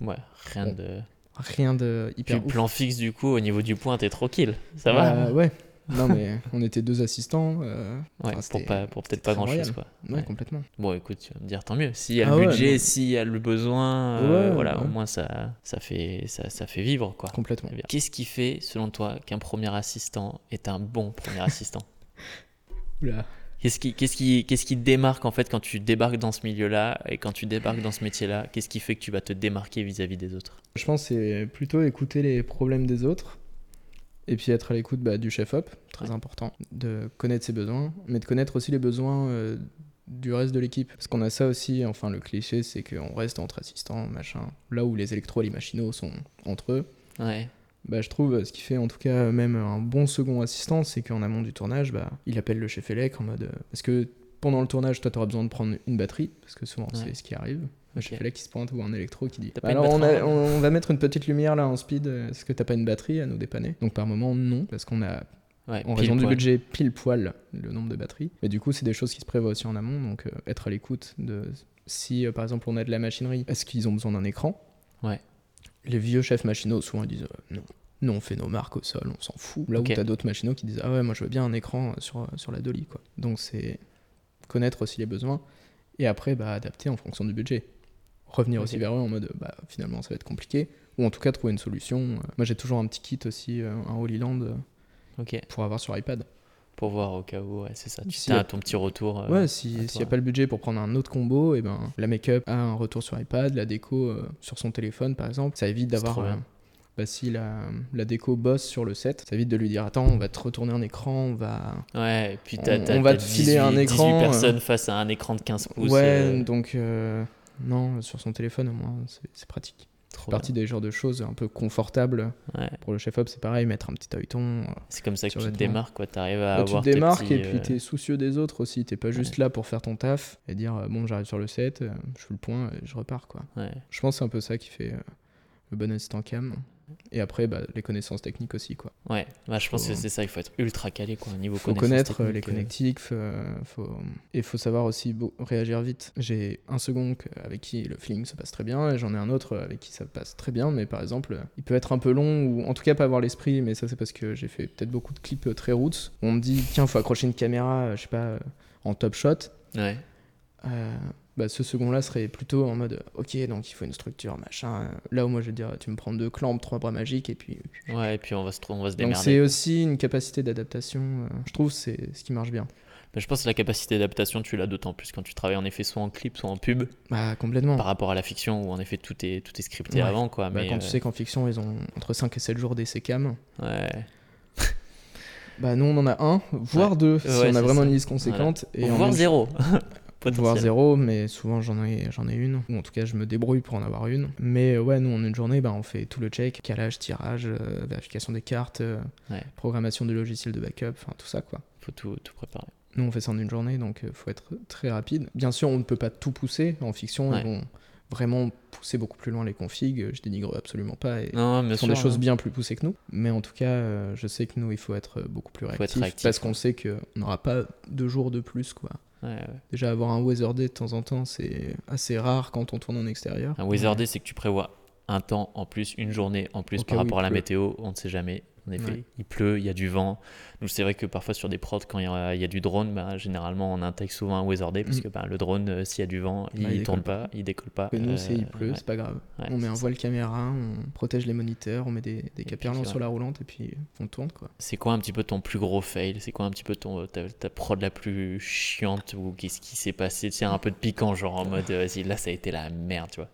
Ouais, rien Bon. de. rien de Puis hyper ouf. plan fixe, du coup, au niveau du point, t'es tranquille. Ça va Bah, Ouais. Non, mais on était deux assistants. euh, Ouais, enfin, pour, pas, pour peut-être pas très grand chose, royal. quoi. ouais, Ouais. complètement. Bon, écoute, tu vas me dire tant mieux. S'il y a Ah le ouais, budget, s'il y a le besoin, euh, Ouais, voilà, ouais. au moins ça, ça, fait, ça, ça fait vivre, quoi. Complètement. Bien. Qu'est-ce qui fait, selon toi, qu'un premier assistant est un bon premier assistant Oula. Qu'est-ce qui, qu'est-ce qui, qu'est-ce qui te démarque en fait quand tu débarques dans ce milieu-là et quand tu débarques dans ce métier-là Qu'est-ce qui fait que tu vas te démarquer vis-à-vis des autres? Je pense que c'est plutôt écouter les problèmes des autres Et puis être à l'écoute bah, du chef-op, très Ouais. important, de connaître ses besoins, mais de connaître aussi les besoins euh, du reste de l'équipe. Parce qu'on a ça aussi, enfin le cliché, c'est qu'on reste entre assistants, machin. Là où les électros et les machinaux sont entre eux, Ouais. bah, je trouve ce qui fait en tout cas même un bon second assistant, c'est qu'en amont du tournage, bah, il appelle le chef élec en mode. euh, Parce que pendant le tournage, toi, tu auras besoin de prendre une batterie, parce que souvent Ouais. c'est ce qui arrive. Le Ok. chef élec qui se pointe ou un électro qui dit une Alors on, a- on- va mettre une petite lumière là en speed, est-ce que t'as pas une batterie à nous dépanner? Donc par moment, non, parce qu'on a Ouais, en raison du budget pile poil le nombre de batteries. Mais du coup, c'est des choses qui se prévoient aussi en amont, donc euh, être à l'écoute de si euh, par exemple on a de la machinerie, est-ce qu'ils ont besoin d'un écran? Ouais. Les vieux chefs machinaux souvent ils disent euh, non. Nous on fait nos marques au sol, on s'en fout. Là où t'as d'autres machinaux qui disent ah ouais moi je veux bien un écran euh, sur, sur la dolly quoi. Donc c'est connaître aussi les besoins et après bah adapter en fonction du budget. Revenir aussi vers eux en mode bah finalement ça va être compliqué ou en tout cas trouver une solution. Euh, Moi j'ai toujours un petit kit aussi, euh, un Holy Land euh, Ok. pour avoir sur iPad. Pour voir au cas où, ouais, c'est ça. Tu Si as a- ton petit retour. Ouais, si- s'il n'y a pas le budget pour prendre un autre combo, et ben la make-up a un retour sur iPad, la déco euh, sur son téléphone par exemple. Ça évite d'avoir. euh, bah, si la, la déco bosse sur le set, ça évite de lui dire Attends, on va te retourner un écran, on va. Ouais, et puis t'as, On- va te filer un 18 écran, 18 euh. personnes face à un écran de 15 pouces. ouais, donc non, sur son téléphone au moins, c'est pratique. trop Partie des genres de choses un peu confortables. Ouais. Pour le chef-op, c'est pareil, mettre un petit œilleton. euh, C'est comme ça que tu te démarques, quoi. T'arrives à Bah, tu avoir te démarques petits, et puis euh, t'es soucieux des autres aussi. T'es pas juste là pour faire ton taf et dire euh, bon, j'arrive sur le set, je fais le point et je repars quoi. ouais. Je pense que c'est un peu ça qui fait le bon assistant cam. Et après, bah, les connaissances techniques aussi quoi. Ouais, bah, je pense que c'est ça, il faut être ultra calé, quoi, niveau Faut connaître euh, les euh, connectiques, euh, faut... et faut savoir aussi réagir vite. J'ai un second avec qui le feeling se passe très bien, et j'en ai un autre avec qui ça passe très bien, mais par exemple, il peut être un peu long, ou en tout cas pas avoir l'esprit, mais ça c'est parce que j'ai fait peut-être beaucoup de clips très roots. où On me dit, tiens, faut accrocher une caméra, je sais pas, en top shot. Ouais, Euh, bah, ce second-là serait plutôt en mode, ok, donc il faut une structure, machin. Là où moi je vais dire, tu me prends deux clampes, trois bras magiques, et puis ouais, et puis on va se, on va se donc démerder. c'est aussi une capacité d'adaptation. euh, je trouve c'est ce qui marche bien. Bah, je pense que la capacité d'adaptation, tu l'as d'autant plus quand tu travailles en effet soit en clip, soit en pub, Bah complètement. par rapport à la fiction où en effet tout est, tout est scripté Ouais. avant, quoi. Bah, mais quand euh, tu sais qu'en fiction ils ont entre 5 et 7 jours d'essai cam, ouais. bah nous on en a un, voire Ouais. deux si Ouais, on a vraiment ça. une liste conséquente. Et Voire même- Voire zéro, mais souvent j'en ai, j'en ai une, ou en tout cas je me débrouille pour en avoir une. Mais euh, ouais, nous en une journée, bah, on fait tout le check, calage, tirage, euh, vérification des cartes, euh, Ouais. programmation du logiciel de backup, enfin tout ça quoi. Faut tout, tout préparer. Nous, on fait ça en une journée, donc il faut être très rapide. Bien sûr, on ne peut pas tout pousser. En fiction, Ouais. ils vont vraiment pousser beaucoup plus loin les configs. Je dénigre absolument pas. Et Non, ils font sûr. des choses hein. bien plus poussées que nous. Mais en tout cas, euh, je sais que nous, il faut être beaucoup plus être réactif. réactif, parce qu'on sait qu'on n'aura pas deux jours de plus. quoi. Ouais, ouais. Déjà, avoir un weather day de temps en temps, c'est assez rare quand on tourne en extérieur. Un weather day, c'est que tu prévois un temps en plus, une journée en plus Au par rapport à la pleut. météo. On ne sait jamais. En effet, il pleut, il y a du vent. Nous, c'est vrai que parfois sur des prods, quand il y a, il y a du drone, bah, généralement on intègre souvent un weather day parce Mm. que bah, le drone, euh, s'il y a du vent, il, Bah, il tourne décolle pas, il décolle pas. Et nous, Euh, c'est il pleut, ouais. c'est pas grave. Ouais, on met un voile caméra, on protège les moniteurs, on met des, des caperlants c'est sur la roulante et puis on tourne. quoi. C'est quoi un petit peu ton plus gros fail? C'est quoi un petit peu ton, ta, ta prod la plus chiante ou qu'est-ce qui s'est passé? Sais, un peu de piquant, genre en mode, euh, vas-y, là ça a été la merde, tu vois.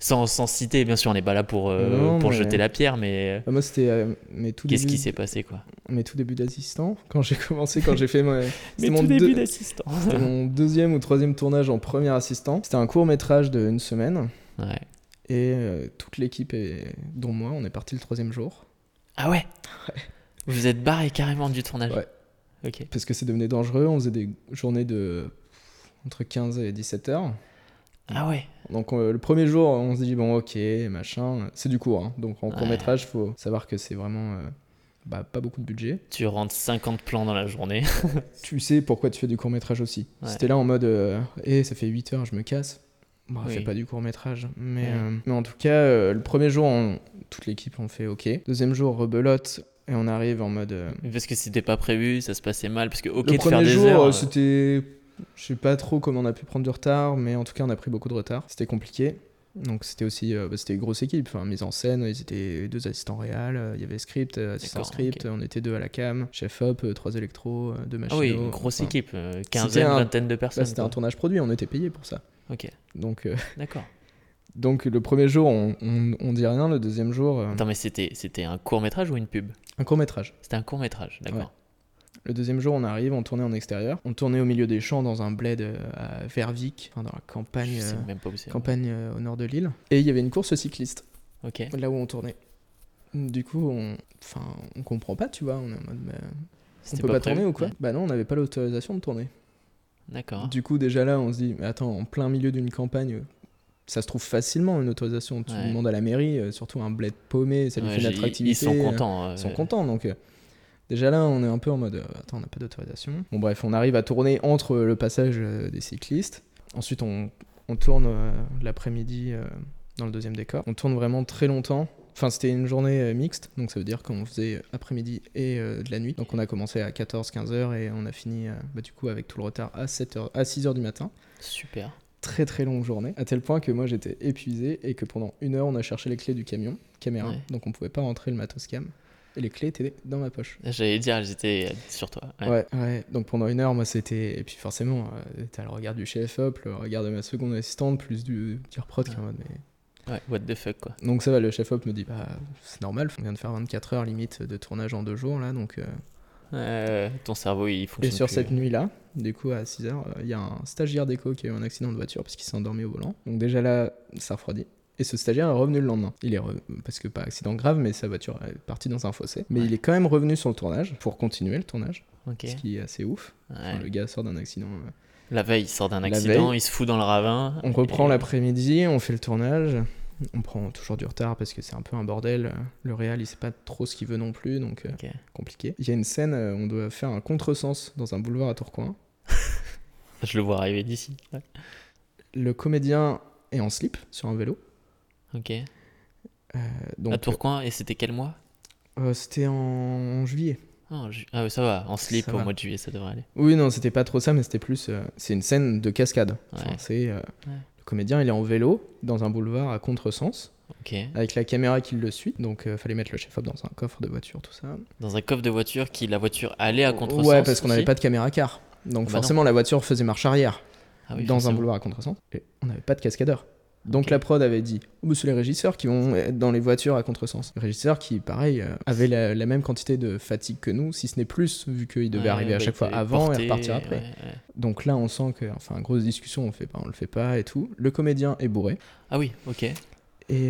Sans, sans citer, bien sûr, on n'est pas là pour, euh, Non, pour mais- jeter la pierre, mais euh, Bah, moi, c'était euh, mes qu'est-ce débuts- qui s'est passé, quoi? Mes tout débuts d'assistant. Quand j'ai commencé, quand j'ai fait c'était mon, tout deux- début d'assistant. c'était mon deuxième ou troisième tournage en premier assistant. C'était un court métrage de une semaine Ouais. et euh, toute l'équipe, dont moi, on est parti le troisième jour Ah ouais? Vous êtes barré carrément du tournage Ouais. Ok. parce que c'est devenu dangereux. On faisait des journées de entre 15 et 17 heures. Ah ouais Donc euh, le premier jour, on se dit bon ok, machin, c'est du court. hein. Donc en Ouais. court métrage, faut savoir que c'est vraiment euh, bah, pas beaucoup de budget. Tu rentres 50 plans dans la journée. Tu sais pourquoi tu fais du court métrage aussi. Ouais. C'était là en mode euh, Eh, ça fait 8 heures, je me casse. Bah, Oui. fais pas du court métrage. Mais, Ouais. euh, mais en tout cas, euh, le premier jour, on- toute l'équipe on fait ok. Deuxième jour, rebelote. Et on arrive en mode. euh, Parce que c'était pas prévu, ça se passait mal. Parce que, ok, le de faire premier des jour, c'était. Je sais pas trop comment on a pu prendre du retard, mais en tout cas, on a pris beaucoup de retard. C'était compliqué. Donc c'était aussi euh, bah, c'était une grosse équipe, enfin mise en scène, ils étaient deux assistants réels, euh, il y avait script, euh, assistant script, on était deux à la cam, chef op, euh, trois électros, deux Ah oui, une grosse équipe. quinzaine, un- vingtaine de bah, personnes. c'était un tournage produit, on était payé pour ça. Ok, Donc d'accord. Donc le premier jour, on, on, on dit rien, le deuxième jour, Attends, mais c'était, c'était un court métrage ou une pub? un court métrage. C'était un court métrage, d'accord. Le deuxième jour, on arrive, on tournait en extérieur. On tournait au milieu des champs dans un bled euh, à Vervic, enfin, dans la campagne, euh, même pas où c'est. campagne euh, au nord de l'île. Et il y avait une course cycliste, Ok. là où on tournait. Du coup, on, enfin, on comprend pas, tu vois. On est en mode, mais on peut pas, tourner ou quoi Ouais, Bah non, on n'avait pas l'autorisation de tourner. D'accord. Du coup, déjà là, on se dit, mais attends, en plein milieu d'une campagne, ça se trouve facilement une autorisation. Tu Ouais. demandes à la mairie, surtout un bled paumé, ça lui Ouais, fait de l'attractivité. Ils sont contents. euh, Ils sont contents donc. Déjà là, on est un peu en mode euh, attends, on n'a pas d'autorisation. Bon, bref, on arrive à tourner entre le passage euh, des cyclistes. Ensuite, on, on tourne euh, l'après-midi euh, dans le deuxième décor. On tourne vraiment très longtemps. Enfin, c'était une journée euh, mixte, donc ça veut dire qu'on faisait après-midi et de la nuit. Donc on a commencé à 14-15 heures et on a fini bah, du coup avec tout le retard à 7 heures, à 6 heures du matin. Super. Très très longue journée, à tel point que moi j'étais épuisé et que pendant une heure on a cherché les clés du camion, caméra, Ouais. donc on pouvait pas rentrer le matos cam. Les clés étaient dans ma poche. J'allais dire, j'étais sur toi. Ouais. Ouais, ouais. Donc pendant une heure, moi, c'était. Et puis forcément, euh, t'as le regard du chef hop, le regard de ma seconde assistante, plus du tir prod qui est en mode, mais- Ouais, what the fuck, quoi. Donc ça va, le chef hop me dit, bah, c'est normal, on vient de faire 24 heures limite de tournage en deux jours, là. Donc, euh, Ouais, ton cerveau, il fonctionne Et sur plus. cette nuit-là, du coup, à 6 heures, il y a un stagiaire d'éco qui a eu un accident de voiture parce qu'il s'est endormi au volant. Donc déjà là, ça refroidit. Et ce stagiaire est revenu le lendemain. Il est re- parce que pas accident grave, mais sa voiture est partie dans un fossé. Mais Ouais. il est quand même revenu sur le tournage pour continuer le tournage, ce qui est assez ouf. Enfin, le gars sort d'un accident. euh, La veille, il sort d'un accident, veille, il se fout dans le ravin. On reprend et- l'après-midi, on fait le tournage. On prend toujours du retard parce que c'est un peu un bordel. Le réal, il sait pas trop ce qu'il veut non plus, donc euh, compliqué. Il y a une scène, euh, on doit faire un contresens dans un boulevard à Tourcoing. Je le vois arriver d'ici. Ouais. Le comédien est en slip sur un vélo. Ok. Euh, donc, à Tourcoing, et c'était quel mois? euh, c'était en juillet. Ah, ju- ah ça va, en slip au mois de juillet, ça devrait aller. Oui, non, c'était pas trop ça, mais c'était plus. euh, c'est une scène de cascade. Enfin, Ouais. c'est euh, le comédien, il est en vélo dans un boulevard à contresens Ok. avec la caméra qui le suit. Donc, euh, fallait mettre le chef-op dans un coffre de voiture, tout ça. Dans un coffre de voiture qui, la voiture allait à contresens. Ouais, parce qu'on n'avait pas de caméra car. Donc, Ah bah forcément, la voiture faisait marche arrière Ah oui, dans un boulevard à contresens. Et on n'avait pas de cascadeur. Donc la prod avait dit, oh, c'est les régisseurs qui vont être dans les voitures à contresens. Les régisseurs qui, pareil, euh, avaient la, la même quantité de fatigue que nous, si ce n'est plus, vu qu'ils devaient Ouais, arriver à bah, chaque fois avant porter, et repartir après. ouais, ouais. Donc là, on sent que, enfin, grosse discussion, on fait pas, on le fait pas et tout. Le comédien est bourré. Ah oui, ok. Et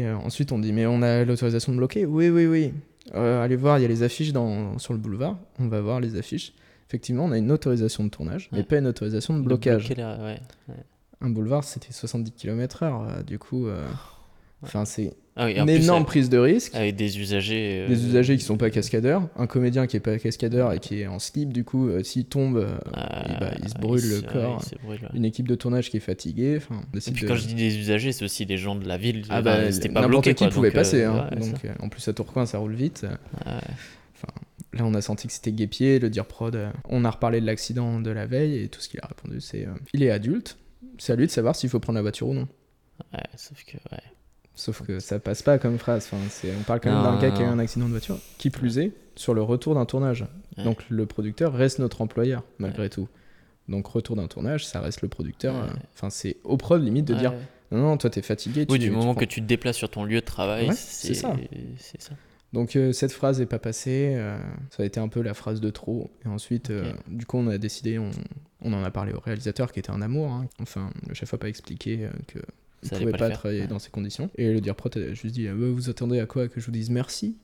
euh, ensuite, on dit, mais on a l'autorisation de bloquer Oui, oui, oui. Euh, allez voir, il y a les affiches dans, sur le boulevard. On va voir les affiches. Effectivement, on a une autorisation de tournage, mais pas une autorisation de blocage. bloquer. Un boulevard, c'était 70 km/h. du coup, euh, enfin, c'est Ah oui, en une plus, énorme avec- prise de risque. Avec des usagers. euh, Des usagers qui sont pas cascadeurs, un comédien qui est pas cascadeur et qui est en slip, du coup, euh, s'il tombe, euh, euh, et bah, il se brûle il le se- corps. brûle, ouais. Une équipe de tournage qui est fatiguée. Et puis de- quand je dis des usagers, c'est aussi des gens de la ville. ah Enfin, bah, c'était pas n'importe bloqué, qui quoi, pouvait donc, euh, passer. hein. ouais, donc, ça- euh, en plus, à Tourcoing, ça roule vite. ouais. Là, on a senti que c'était guépier, le dire prod. euh, On a reparlé de l'accident de la veille et tout ce qu'il a répondu, c'est euh, il est adulte. C'est à lui de savoir s'il faut prendre la voiture ou non. Ouais, sauf que, ouais. Sauf que ça passe pas comme phrase. Enfin, c'est- on parle quand même d'un gars non, qui a eu un accident de voiture. Qui plus est, sur le retour d'un tournage. Ouais. Donc le producteur reste notre employeur, malgré tout. Donc retour d'un tournage, ça reste le producteur. Euh, Enfin, c'est au prod limite de dire non, non, toi t'es fatigué. Oui, tu- du tu moment prends- que tu te déplaces sur ton lieu de travail, c'est ça. C'est ça. Donc euh, cette phrase est pas passée. euh, ça a été un peu la phrase de trop. Et ensuite, euh, du coup, on a décidé, on, on en a parlé au réalisateur qui était un amour. hein. Enfin, le chef a pas expliqué que allait pouvait pas pas, travailler ouais. dans ces conditions. Et le dire a juste dit, euh, vous attendez à quoi que je vous dise merci?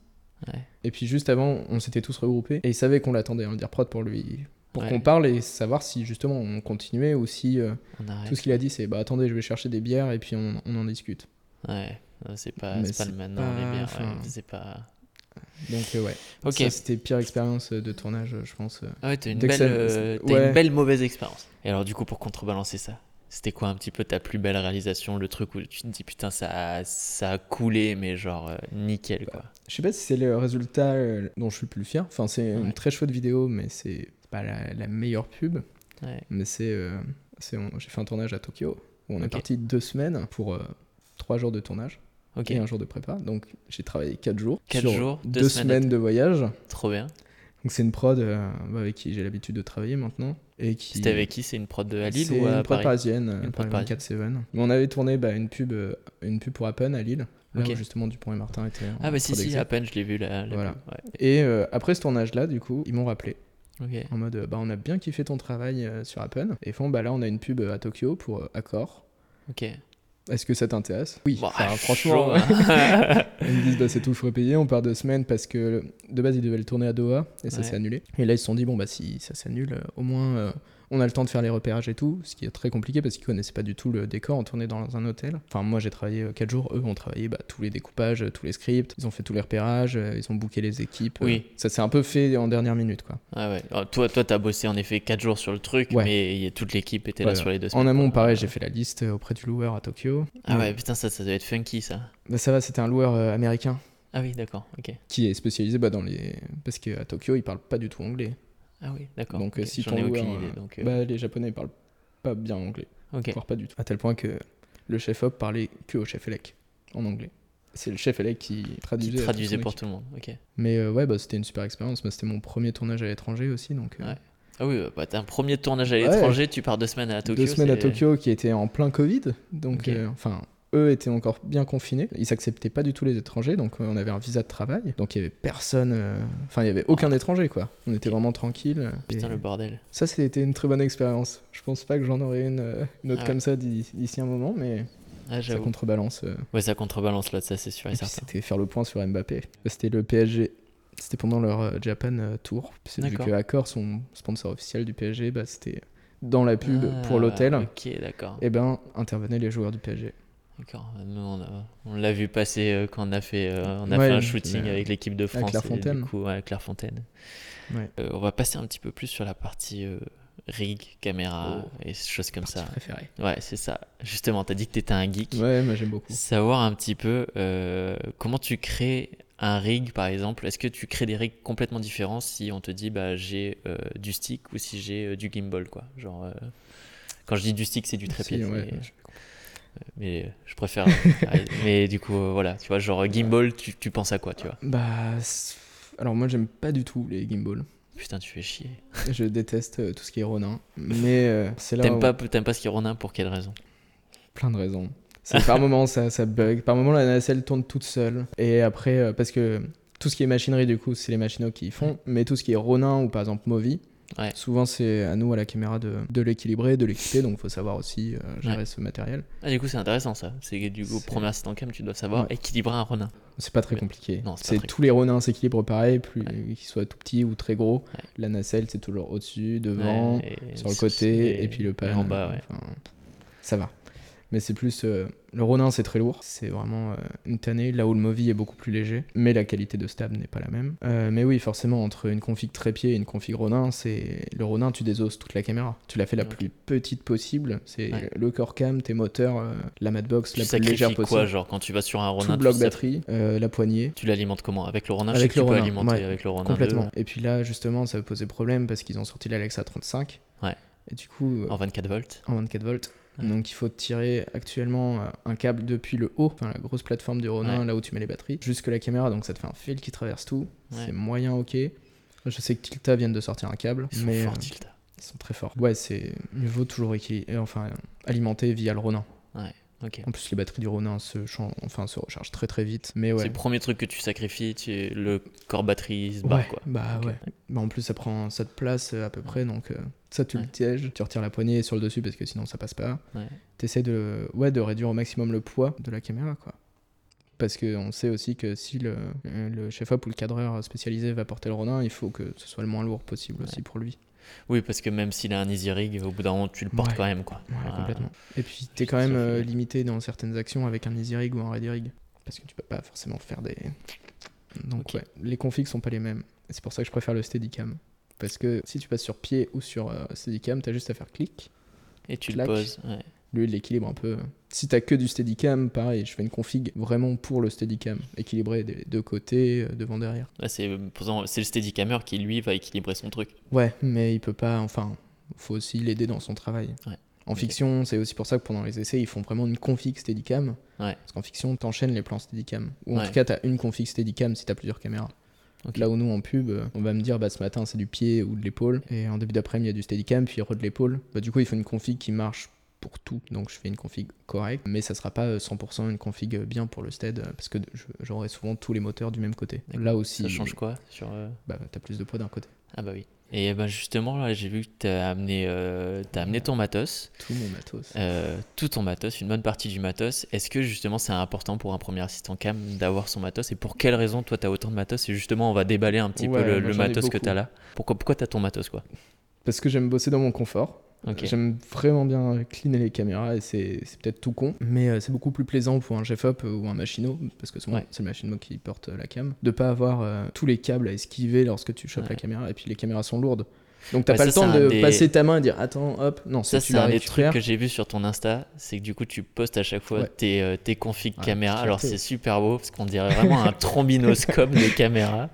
Ouais. Et puis juste avant, on s'était tous regroupés et il savait qu'on l'attendait, hein, le dire prod pour lui, pour Ouais. qu'on parle et savoir si justement on continuait ou si tout ce qu'il a dit c'est bah attendez, je vais chercher des bières et puis on, on en discute. Ouais. C'est pas, le maintenant, pas- les bières. enfin, c'est pas. Donc euh, ouais. Ok. Ça c'était pire expérience de tournage, je pense. euh. Ah ouais, t'as une, belle, ça- euh, t'as ouais. une belle mauvaise expérience. Et alors, du coup, pour contrebalancer ça, c'était quoi un petit peu ta plus belle réalisation Le truc où tu te dis putain, ça a, ça a coulé, mais genre euh, nickel quoi. Je sais pas si c'est le résultat euh, dont je suis le plus fier. Enfin, c'est Ouais. une très chouette vidéo, mais c'est pas la, la meilleure pub. Ouais. Mais c'est, euh, c'est on- j'ai fait un tournage à Tokyo où on est parti deux semaines pour euh, trois jours de tournage. Et un jour de prépa. Donc j'ai travaillé 4 jours. Quatre sur jours, deux deux semaines semaines, de voyage. trop bien. Donc c'est une prod euh, avec qui j'ai l'habitude de travailler maintenant. Et qui... C'était avec qui? C'est une prod de à Lille ou à une prod Paris? parisienne, Une prod prod 24-7. Mais on avait tourné bah, une, pub, euh, une pub pour Appen à Lille, là Ok. où justement Dupont et Martin étaient en Ah bah si, si, peine je l'ai vu là. Voilà. Et euh, après ce tournage-là, du coup, ils m'ont rappelé en mode bah, on a bien kiffé ton travail euh, sur Appen. Et ils font bah là, on a une pub à Tokyo pour Accor. Ok. Est-ce que ça t'intéresse? Oui, Bon, enfin, franchement. Ils me disent bah c'est tout frais payé, on part deux semaines parce que de base ils devaient le tourner à Doha et ça Ouais. s'est annulé. Et là ils se sont dit bon bah si ça s'annule, euh, au moins euh, on a le temps de faire les repérages et tout, ce qui est très compliqué parce qu'ils connaissaient pas du tout le décor, on tournait dans un hôtel. Enfin moi j'ai travaillé 4 jours, eux ont travaillé bah, tous les découpages, euh, tous les scripts, ils ont fait tous les repérages, euh, ils ont booké les équipes. euh, Oui. ça s'est un peu fait en dernière minute quoi. Ah ouais. Alors, toi, toi, t'as bossé en effet 4 jours sur le truc, Ouais. mais toute l'équipe était là sur les deux En semaines. amont quoi. pareil j'ai fait la liste euh, auprès du loueur à Tokyo. Ah ouais, putain, ça, ça doit être funky ça. Bah, ça va, c'était un loueur euh, américain Ah oui, d'accord, ok. qui est spécialisé bah, dans les... Parce qu'à Tokyo ils parlent pas du tout anglais. Ah oui, d'accord. Donc, euh, ok. si ton aucune loueur, idée. Donc, euh, Bah, les japonais ils parlent pas bien anglais, ok. voire pas du tout. À tel point que le chef op parlait que au chef elec en anglais. C'est le chef elec qui Qui traduisait. tout traduisait pour tout le monde, ok. Mais euh, ouais, bah, c'était une super expérience. C'était mon premier tournage à l'étranger aussi. Donc, euh, Ouais. Ah oui, bah, t'as un premier tournage à Ouais. l'étranger, tu pars deux semaines à Tokyo. deux semaines à Tokyo qui était en plein Covid. Donc, euh, enfin, eux étaient encore bien confinés. Ils s'acceptaient pas du tout les étrangers. Donc, euh, on avait un visa de travail. Donc, il y avait personne. euh, Enfin, il y avait aucun étranger, quoi. On était vraiment tranquille. Putain, le bordel. Ça, c'était une très bonne expérience. Je pense pas que j'en aurais une, euh, une autre Ah ouais. comme ça d'ici un moment, mais Ah, ça contrebalance. euh, Ouais, ça contrebalance là, ça c'est sûr et Et certain. c'était faire le point sur Mbappé. C'était le PSG. C'était pendant leur Japan Tour. C'est vu que Accor, son sponsor officiel du PSG, bah, c'était dans la pub Ah, pour l'hôtel. Ok, d'accord. Et ben, intervenaient les joueurs du PSG. D'accord. Nous, on, l'a vu passer euh, quand on a fait, euh, on a Ouais, fait un shooting avec l'équipe de France. et Clairefontaine. Du coup, ouais, Clairefontaine. Ouais. Euh, on va passer un petit peu plus sur la partie rig, caméra Oh. et choses comme ça. Préféré. Ouais, c'est ça. Justement, t'as dit que t'étais un geek. Ouais, moi j'aime beaucoup. Savoir un petit peu comment tu crées un rig, par exemple. Est-ce que tu crées des rigs complètement différents si on te dit bah j'ai euh, du stick ou si j'ai euh, du gimbal, quoi. Genre, euh, quand je dis du stick, c'est du trépied. Si, ouais. mais, mais je préfère. arrêter. mais du coup, euh, voilà, tu vois, genre gimbal, tu, tu penses à quoi, tu vois Bah, alors moi j'aime pas du tout les gimbals. Putain, tu fais chier. Je déteste euh, tout ce qui est Ronin. Mais euh, c'est là T'aimes où- pas, t'aimes pas ce qui est Ronin pour quelle raison? Plein de raisons. Par moments ça, ça bug, par moments la nacelle tourne toute seule. Et après, euh, parce que tout ce qui est machinerie du coup, c'est les machinaux qui y font, mais tout ce qui est Ronin ou par exemple Movi, Ouais. souvent c'est à nous à la caméra de, de l'équilibrer, de l'équiper, donc faut savoir aussi euh, gérer Ouais. ce matériel. Ah, du coup, c'est intéressant ça. C'est que du coup, premier assistant cam, tu dois savoir Ouais. équilibrer un Ronin. C'est pas très compliqué. c'est pas tous les Ronins s'équilibrent pareil, plus qu'ils soient tout petits ou très gros. La nacelle c'est toujours au-dessus, devant, sur le côté, et, puis le pan. en bas, ouais. enfin, ça va. Mais c'est plus. euh, le Ronin, c'est très lourd. C'est vraiment euh, une tannée, là où le Movi est beaucoup plus léger. Mais la qualité de stab n'est pas la même. Euh, mais oui, forcément, entre une config trépied et une config Ronin, c'est. Le Ronin, tu désosses toute la caméra. Tu la fais la plus petite possible. C'est Ouais. le core cam, tes moteurs, la matbox Tu la plus légère possible. quoi, genre quand tu vas sur un tout Ronin le bloc sais- batterie, la poignée. Tu l'alimentes comment? Avec le Ronin je Avec sais que le tu peux Ronin, alimenter ouais. avec le Ronin Complètement. 2 Et puis là, justement, ça va poser problème parce qu'ils ont sorti l'Alexa 35. Ouais. Et du coup, en 24 volts. en 24 volts. Ouais. Donc il faut tirer actuellement euh, un câble depuis le haut, enfin la grosse plateforme du Ronin, Ouais. là où tu mets les batteries, jusque la caméra. Donc ça te fait un fil qui traverse tout. Ouais. C'est moyen ok. Je sais que Tilta viennent de sortir un câble, Ils sont mais forts, euh, Tilta. ils sont très forts. Ouais, c'est mieux vaut toujours équilibrer, enfin alimenter via le Ronin. En plus les batteries du Ronin se, chan- enfin, se rechargent très très vite. Mais ouais. C'est le premier truc que tu sacrifies, tu... le corps batterie se barre Ouais, quoi. bah ouais. Bah, en plus, ça prend ça te place euh, à peu près, donc euh, ça tu Ouais. le pièges, tu retires la poignée sur le dessus parce que sinon ça passe pas. Ouais. T'essaies de, ouais, de réduire au maximum le poids de la caméra, quoi. Parce qu'on sait aussi que si le, euh, le chef-op ou le cadreur spécialisé va porter le Ronin, il faut que ce soit le moins lourd possible aussi pour lui. Oui, parce que même s'il a un easy rig, au bout d'un moment tu le portes Ouais. quand même quoi. Ouais, complètement. Et puis t'es Ça quand même euh, limité dans certaines actions avec un easy rig ou un ready rig. Parce que tu peux pas forcément faire des. Donc ouais, les configs sont pas les mêmes. C'est pour ça que je préfère le Steadicam. Parce que si tu passes sur pied ou sur euh, Steadicam, t'as juste à faire clic. Et tu clac. le poses. Lui, il l'équilibre un peu. Si t'as que du Steadicam, pareil, je fais une config vraiment pour le Steadicam. Équilibré des deux côtés, euh, devant, derrière. Là, c'est c'est le Steadicammer qui lui va équilibrer son truc. Ouais, mais il peut pas. Enfin, faut aussi l'aider dans son travail. Ouais. En fiction, c'est aussi pour ça que pendant les essais, ils font vraiment une config Steadicam. Ouais. Parce qu'en fiction, t'enchaînes les plans Steadicam. Ou en Ouais. tout cas, t'as une config Steadicam si t'as plusieurs caméras. Ok. Là où nous en pub, euh, on va me dire bah ce matin c'est du pied ou de l'épaule et en début d'après-midi il y a du steadicam puis re de l'épaule. Bah du coup il faut une config qui marche pour tout. Donc je fais une config correcte, mais ça sera pas euh, 100% une config euh, bien pour le stead euh, parce que j'aurai souvent tous les moteurs du même côté. Là aussi, Ça change quoi sur euh, bah t'as plus de poids d'un côté. Ah bah oui. Et ben justement là, j'ai vu que t'as amené, euh, t'as amené ton matos, Tout mon matos. euh, tout ton matos, une bonne partie du matos. Est-ce que justement c'est important pour un premier assistant cam d'avoir son matos Et pour quelle raison toi t'as autant de matos Et justement on va déballer un petit Ouais, peu le, matos que beaucoup. t'as là? Pourquoi, pourquoi t'as ton matos quoi? Parce que j'aime bosser dans mon confort. J'aime vraiment bien cleaner les caméras et c'est c'est peut-être tout con, mais euh, c'est beaucoup plus plaisant pour un GFOP ou un machino, parce que souvent Ouais. c'est le machino qui porte euh, la cam, de pas avoir euh, tous les câbles à esquiver lorsque tu chopes Ouais. la caméra, et puis les caméras sont lourdes. Donc t'as Ouais, pas ça, le temps de des- passer ta main et dire attends hop, non, Ça c'est un des trucs que j'ai vu sur ton Insta, c'est que du coup tu postes à chaque fois Ouais. tes, euh, tes configs Ouais, caméra. Alors c'est super beau parce qu'on dirait vraiment un trombinoscope de caméra.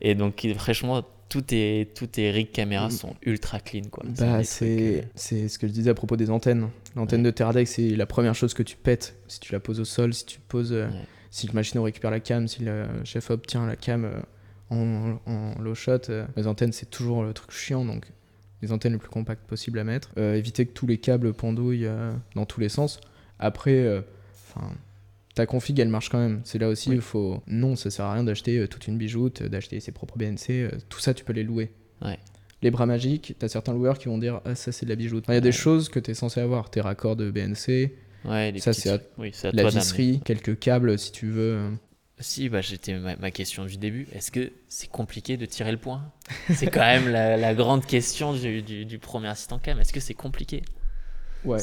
Et donc franchement tous tes, tous tes rigs caméras Mm. sont ultra clean quoi. Bah, euh, c'est c'est ce que je disais à propos des antennes. L'antenne de Teradek, c'est la première chose que tu pètes. Si tu la poses au sol, si tu poses. euh, Ouais. Si le machino récupère la cam, si le chef obtient la cam euh, en, en low shot, les antennes, c'est toujours le truc chiant. Donc, les antennes les plus compactes possibles à mettre. Euh, éviter que tous les câbles pendouillent euh, dans tous les sens. Après, euh, enfin. Ta config, elle marche quand même. C'est là aussi, Oui. il faut. Non, ça sert à rien d'acheter euh, toute une bijoute, euh, d'acheter ses propres BNC. euh, tout ça, tu peux les louer. Ouais. Les bras magiques, t'as certains loueurs qui vont dire Ah, ça c'est de la bijoute. Il y a des Ouais. choses que t'es censé avoir. Tes raccords de BNC, Ouais, les ça, petites- c'est à- oui, c'est à la visserie, quelques câbles si tu veux. Si, bah, j'étais ma, ma question du début. Est-ce que c'est compliqué de tirer le point? C'est quand même la, la grande question du, du, du premier assistant cam. Est-ce que c'est compliqué? Ouais,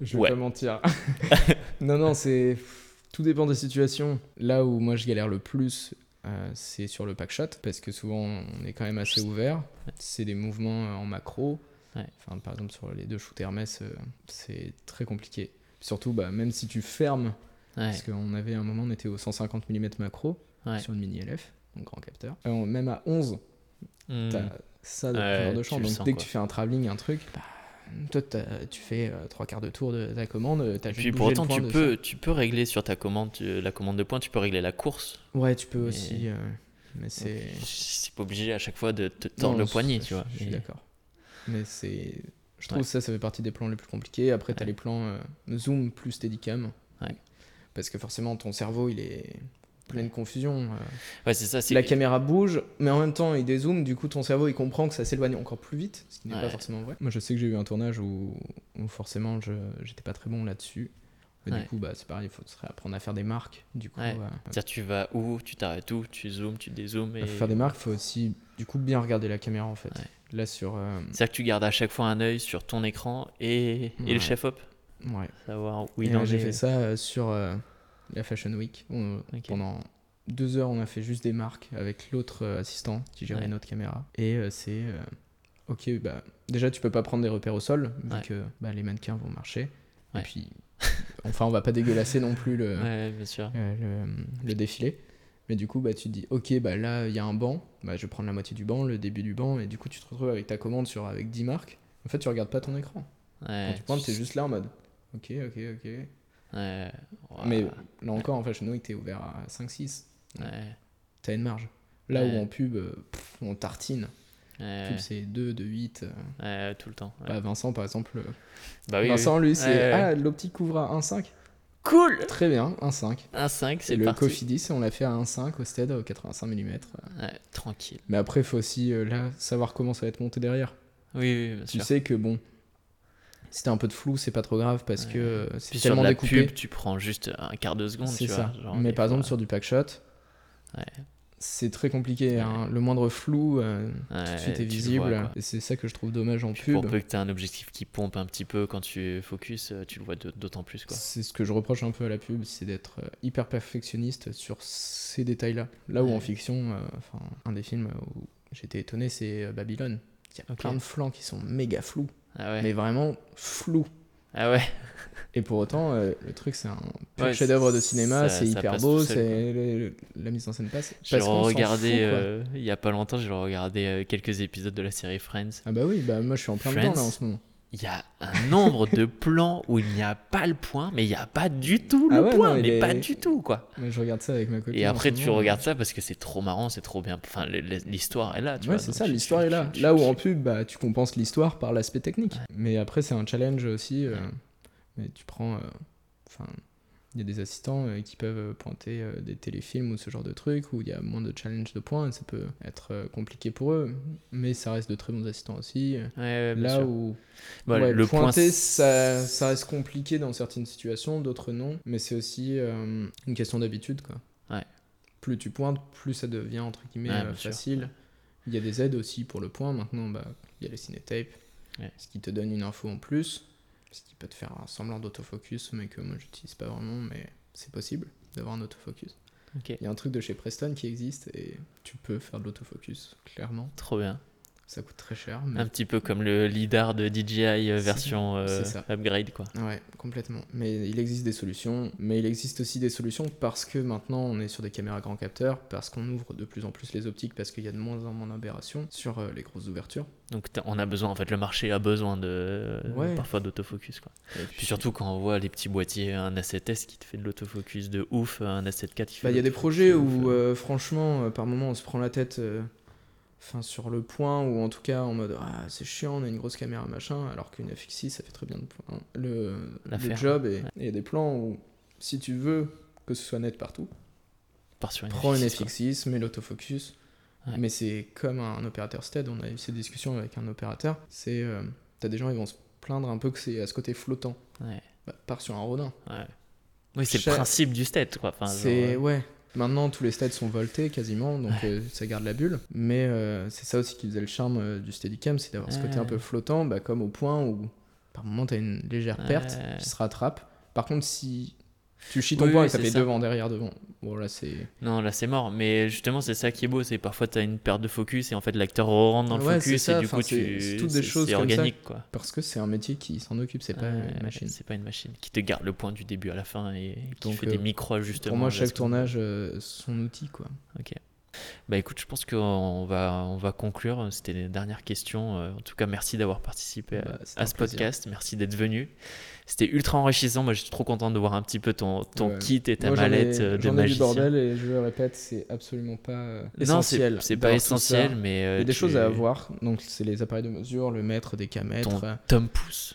je vais Ouais. pas mentir. non, non, c'est. Tout dépend des situations. Là où moi je galère le plus, euh, c'est sur le pack shot, parce que souvent on est quand même assez ouvert. C'est des mouvements euh, en macro. Ouais. Enfin, par exemple, sur les deux shooters Hermès, euh, c'est très compliqué. Surtout, bah, même si tu fermes, Ouais, parce qu'on avait un moment, on était au 150 mm macro ouais. sur une mini LF, donc grand capteur. Euh, même à 11, Hmm. t'as ça de de champ. Donc dès quoi. que tu fais un travelling, un truc, bah, toi tu fais euh, trois quarts de tour de ta commande, Et juste puis pour autant, tu peux, tu peux régler sur ta commande, tu- la commande de points, tu peux régler la course. Ouais, tu peux Mais- aussi. euh, mais c'est. C'est pas obligé à chaque fois de te Non, le poignet, tu vois. Je suis Mais- d'accord. Mais c'est. Je trouve Ouais. ça, ça fait partie des plans les plus compliqués. Après, t'as Ouais. les plans euh, zoom plus steadicam. Ouais. Parce que forcément, ton cerveau, il est plein de confusion. euh. Ouais, c'est ça. c'est- La caméra bouge, mais en même temps, il dézoome. Du coup, ton cerveau, il comprend que ça s'éloigne encore plus vite, ce qui n'est Ouais. pas forcément vrai. Moi, je sais que j'ai eu un tournage où, où forcément, je j'étais pas très bon là-dessus. Ouais. Du coup, bah, c'est pareil, il faut apprendre à faire des marques. Du coup, Ouais. euh, C'est-à-dire, tu vas où, tu t'arrêtes où, tu zoomes, tu dézoomes. Et... pour faire des marques, il faut aussi, du coup, bien regarder la caméra en fait. Ouais. Là, sur. euh, C'est-à-dire que tu gardes à chaque fois un œil sur ton écran et, et le chef-op, ouais. savoir où il en j'ai est. fait ça euh, sur euh, la Fashion Week. On-. Pendant deux heures, on a fait juste des marques avec l'autre euh, assistant qui gérait Ouais. notre caméra. Et euh, c'est. euh, ok, bah. Déjà, tu peux pas prendre des repères au sol, vu Ouais. que bah, les mannequins vont marcher. Ouais. Et puis. enfin, on va pas dégueulasser non plus le, Ouais, bien sûr. euh, le, le défilé. Mais du coup, bah, tu te dis, ok, bah là, il y a un banc. Bah, je vais prendre la moitié du banc, le début du banc. Et du coup, tu te retrouves avec ta commande sur, avec 10 marques. En fait, tu regardes pas ton écran. Quand tu pointes, t'es juste là en mode. Ok, ok, ok. Ouais. Mais là encore, en Fashion Week, t'es ouvert à 5-6. Ouais, T'as une marge. Là Ouais. où en pub, euh, pff, on tartine. ouais, Pub, c'est 2, de 8. ouais, tout le temps. Bah, Vincent, par exemple. euh, Bah oui, Vincent, lui, c'est. Ah, l'optique ouvre à 1,5. oui. Cool Très bien, 1,5. Un 5, Et c'est le parti. Cofidis, on l'a fait à 1,5 au stead, au 85 mm. Ouais, tranquille. Mais après, il faut aussi euh, là savoir comment ça va être monté derrière. Oui, oui, bien Tu sûr. sais que bon, si t'as un peu de flou, c'est pas trop grave parce Ouais. que c'est Puis sur tellement de la découpé. pub, tu prends juste un quart de seconde, C'est ça. vois. genre, Mais par exemple, sur du pack shot, Ouais. c'est très compliqué. hein. Le moindre flou, euh, tout de suite est le visible. vois, et c'est ça que je trouve dommage en Puis pub. Pour peu que tu aies un objectif qui pompe un petit peu quand tu focus, euh, tu le vois d'autant plus. Quoi. C'est ce que je reproche un peu à la pub, c'est d'être euh, hyper perfectionniste sur ces détails-là. Là où en fiction, euh, un des films où j'étais étonné, c'est Babylone. Il y a plein de flancs qui sont méga flous, Ah ouais. mais vraiment flous. Ah ouais. Et pour autant, euh, le truc, c'est un Ouais, chef-d'œuvre de cinéma, c'est hyper beau, c'est le- la mise en scène passe. J'ai regardé euh, il y a pas longtemps, j'ai regardé euh, quelques épisodes de la série Friends. Ah bah oui, bah moi je suis en plein dedans Friends. là en ce moment. Il y a un nombre de plans où il n'y a pas le point, mais il n'y a pas du tout le Ah ouais, point, non, mais est- pas du tout, quoi. Moi, je regarde ça avec ma copine. Et après, tu moment, regardes ça parce que c'est trop marrant, c'est trop bien. Enfin, l'histoire est là, tu Ouais, c'est ça, l'histoire est là. tu- Là où en pub, bah, tu compenses l'histoire par l'aspect technique. Mais après, c'est un challenge aussi. euh, mais tu prends. euh, Enfin, il y a des assistants euh, qui peuvent euh, pointer euh, des téléfilms ou ce genre de trucs où il y a moins de challenge de points et ça peut être euh, compliqué pour eux. Mais ça reste de très bons assistants aussi. Ouais, ouais, bien Là sûr. où Bah, ouais, le point, pointer, ça, ça reste compliqué dans certaines situations, d'autres non. Mais c'est aussi une question d'habitude. quoi. Plus tu pointes, plus ça devient entre guillemets facile. Il y a des aides aussi pour le point. Maintenant, bah, il y a les cinétapes, ce qui te donne une info en plus, ce qui peut te faire un semblant d'autofocus, mais que moi j'utilise pas vraiment, mais c'est possible d'avoir un autofocus. Il y a un truc de chez Preston qui existe et tu peux faire de l'autofocus, clairement. trop bien. Ça coûte très cher, mais Un petit peu comme le LIDAR de DJI euh, version euh, upgrade, quoi. Ouais, complètement. Mais il existe des solutions, mais il existe aussi des solutions parce que maintenant on est sur des caméras grand capteur, parce qu'on ouvre de plus en plus les optiques, parce qu'il y a de moins en moins d'aberrations sur euh, les grosses ouvertures. Donc on a besoin, en fait, le marché a besoin de Ouais. parfois d'autofocus, quoi. Et Puis surtout quand on voit les petits boîtiers, un A7S qui te fait de l'autofocus de ouf, un A7 IV qui fait Bah, il y a de des projets où, franchement, par moment, on se prend la tête enfin, sur le point, ou en tout cas en mode Ah, c'est chiant, on a une grosse caméra, machin, alors qu'une FX6, ça fait très bien le, point- le, le L'affaire. job. Et il y a des plans où, si tu veux que ce soit net partout, part sur une prends une FX6, quoi. FX6, mets l'autofocus. Ouais. Mais c'est comme un opérateur stead, on a eu ces discussions avec un opérateur. C'est. euh, T'as des gens, ils vont se plaindre un peu que c'est à ce côté flottant. Ouais, Bah, pars sur un Rodin. ouais. Oui, c'est le principe du stat, quoi. Enfin, c'est. Ouais. Maintenant, tous les steads sont voltés quasiment, donc euh, ça garde la bulle. Mais euh, c'est ça aussi qui faisait le charme euh, du Steadicam, c'est d'avoir ce côté un peu flottant, bah, comme au point où par moment t'as une légère perte qui se rattrape. Par contre, si tu chies ton Oui, point oui, et ça fait ça. devant, derrière, devant, bon là c'est. Non, là c'est mort. Mais justement, c'est ça qui est beau. C'est parfois tu as une perte de focus et en fait l'acteur rentre dans le Ouais, focus et du enfin, coup tu. c'est toutes des choses C'est comme ça. quoi. Parce que c'est un métier qui s'en occupe, c'est pas une machine. C'est pas une machine qui te garde le point du début à la fin et qui Donc, fait euh, des micro ajustements. Pour moi, chaque tournage, euh, son outil quoi. Ok. Bah écoute, je pense qu'on va, on va conclure. C'était les dernières questions. Euh, En tout cas, merci d'avoir participé à- Bah, à, ce plaisir. podcast. Merci d'être venu. C'était ultra enrichissant. Moi, je suis trop content de voir un petit peu ton, ton Ouais. kit et ta Moi, ai- mallette euh, de J'en ai du magicien. bordel et je le répète, c'est absolument pas euh, non, c'est essentiel. pas essentiel, mais Il euh, y a des tu- choses à avoir, donc c'est les appareils de mesure, le mètre, des camètres, Ton euh, Tom pouce.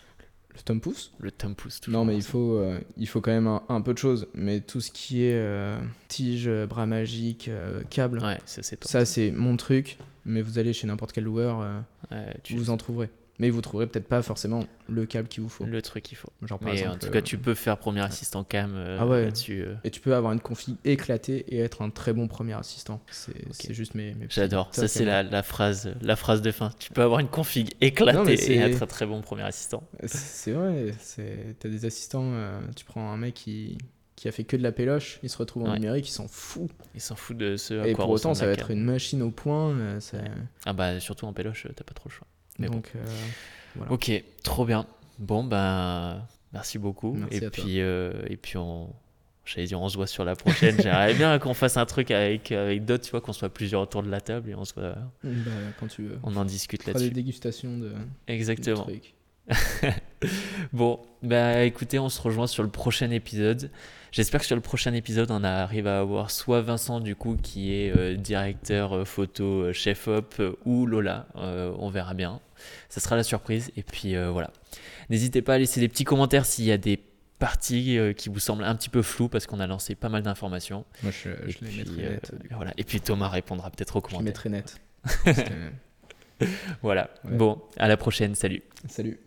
le pouce. Le Tom pouce. Non, mais il faut, euh, il faut quand même un, un peu de choses. Mais tout ce qui est euh, tige, euh, bras magique, euh, câble, Ouais, ça c'est mon truc. Mais vous allez chez n'importe quel loueur, euh, Ouais, tu- vous en trouverez. Mais vous trouverez peut-être pas forcément le câble qu'il vous faut. le truc qu'il faut. Genre par Mais exemple, en tout euh, cas, tu peux faire premier assistant cam euh, Ah ouais. là-dessus. euh. Et tu peux avoir une config éclatée et être un très bon premier assistant. C'est juste mes, mes J'adore. Ça, c'est la, la phrase, la phrase de fin. Tu peux avoir une config éclatée Non, et être un très bon premier assistant. C'est vrai, t'as des assistants, euh, tu prends un mec qui, qui a fait que de la péloche, il se retrouve en Ouais. numérique, il s'en fout. Il s'en fout de ce à Et quoi pour autant, ça va être une machine au point. euh, ça- Ah bah surtout en péloche, t'as pas trop le choix. Mais bon. Donc, euh, voilà. Ok, trop bien. Bon ben, merci beaucoup. Merci et à toi. puis euh, et puis on, j'allais dire on se voit sur la prochaine. J'aimerais bien qu'on fasse un truc avec avec d'autres, tu vois, qu'on soit plusieurs autour de la table et on soit, Bah, quand tu veux. on en discute fera des là-dessus. dégustations de, de Exactement. trucs. Bon, bah écoutez, on se rejoint sur le prochain épisode. J'espère que sur le prochain épisode, on arrive à avoir soit Vincent, du coup, qui est euh, directeur photo, chef op, euh, ou Lola. Euh, on verra bien. Ça sera la surprise. Et puis euh, voilà. N'hésitez pas à laisser des petits commentaires s'il y a des parties euh, qui vous semblent un petit peu floues, parce qu'on a lancé pas mal d'informations. Moi, je, je les puis, mettrai euh, net. voilà. Et puis Thomas répondra peut-être aux Je les commentaires. mettrai net. Voilà. Ouais. Bon, à la prochaine. Salut. Salut.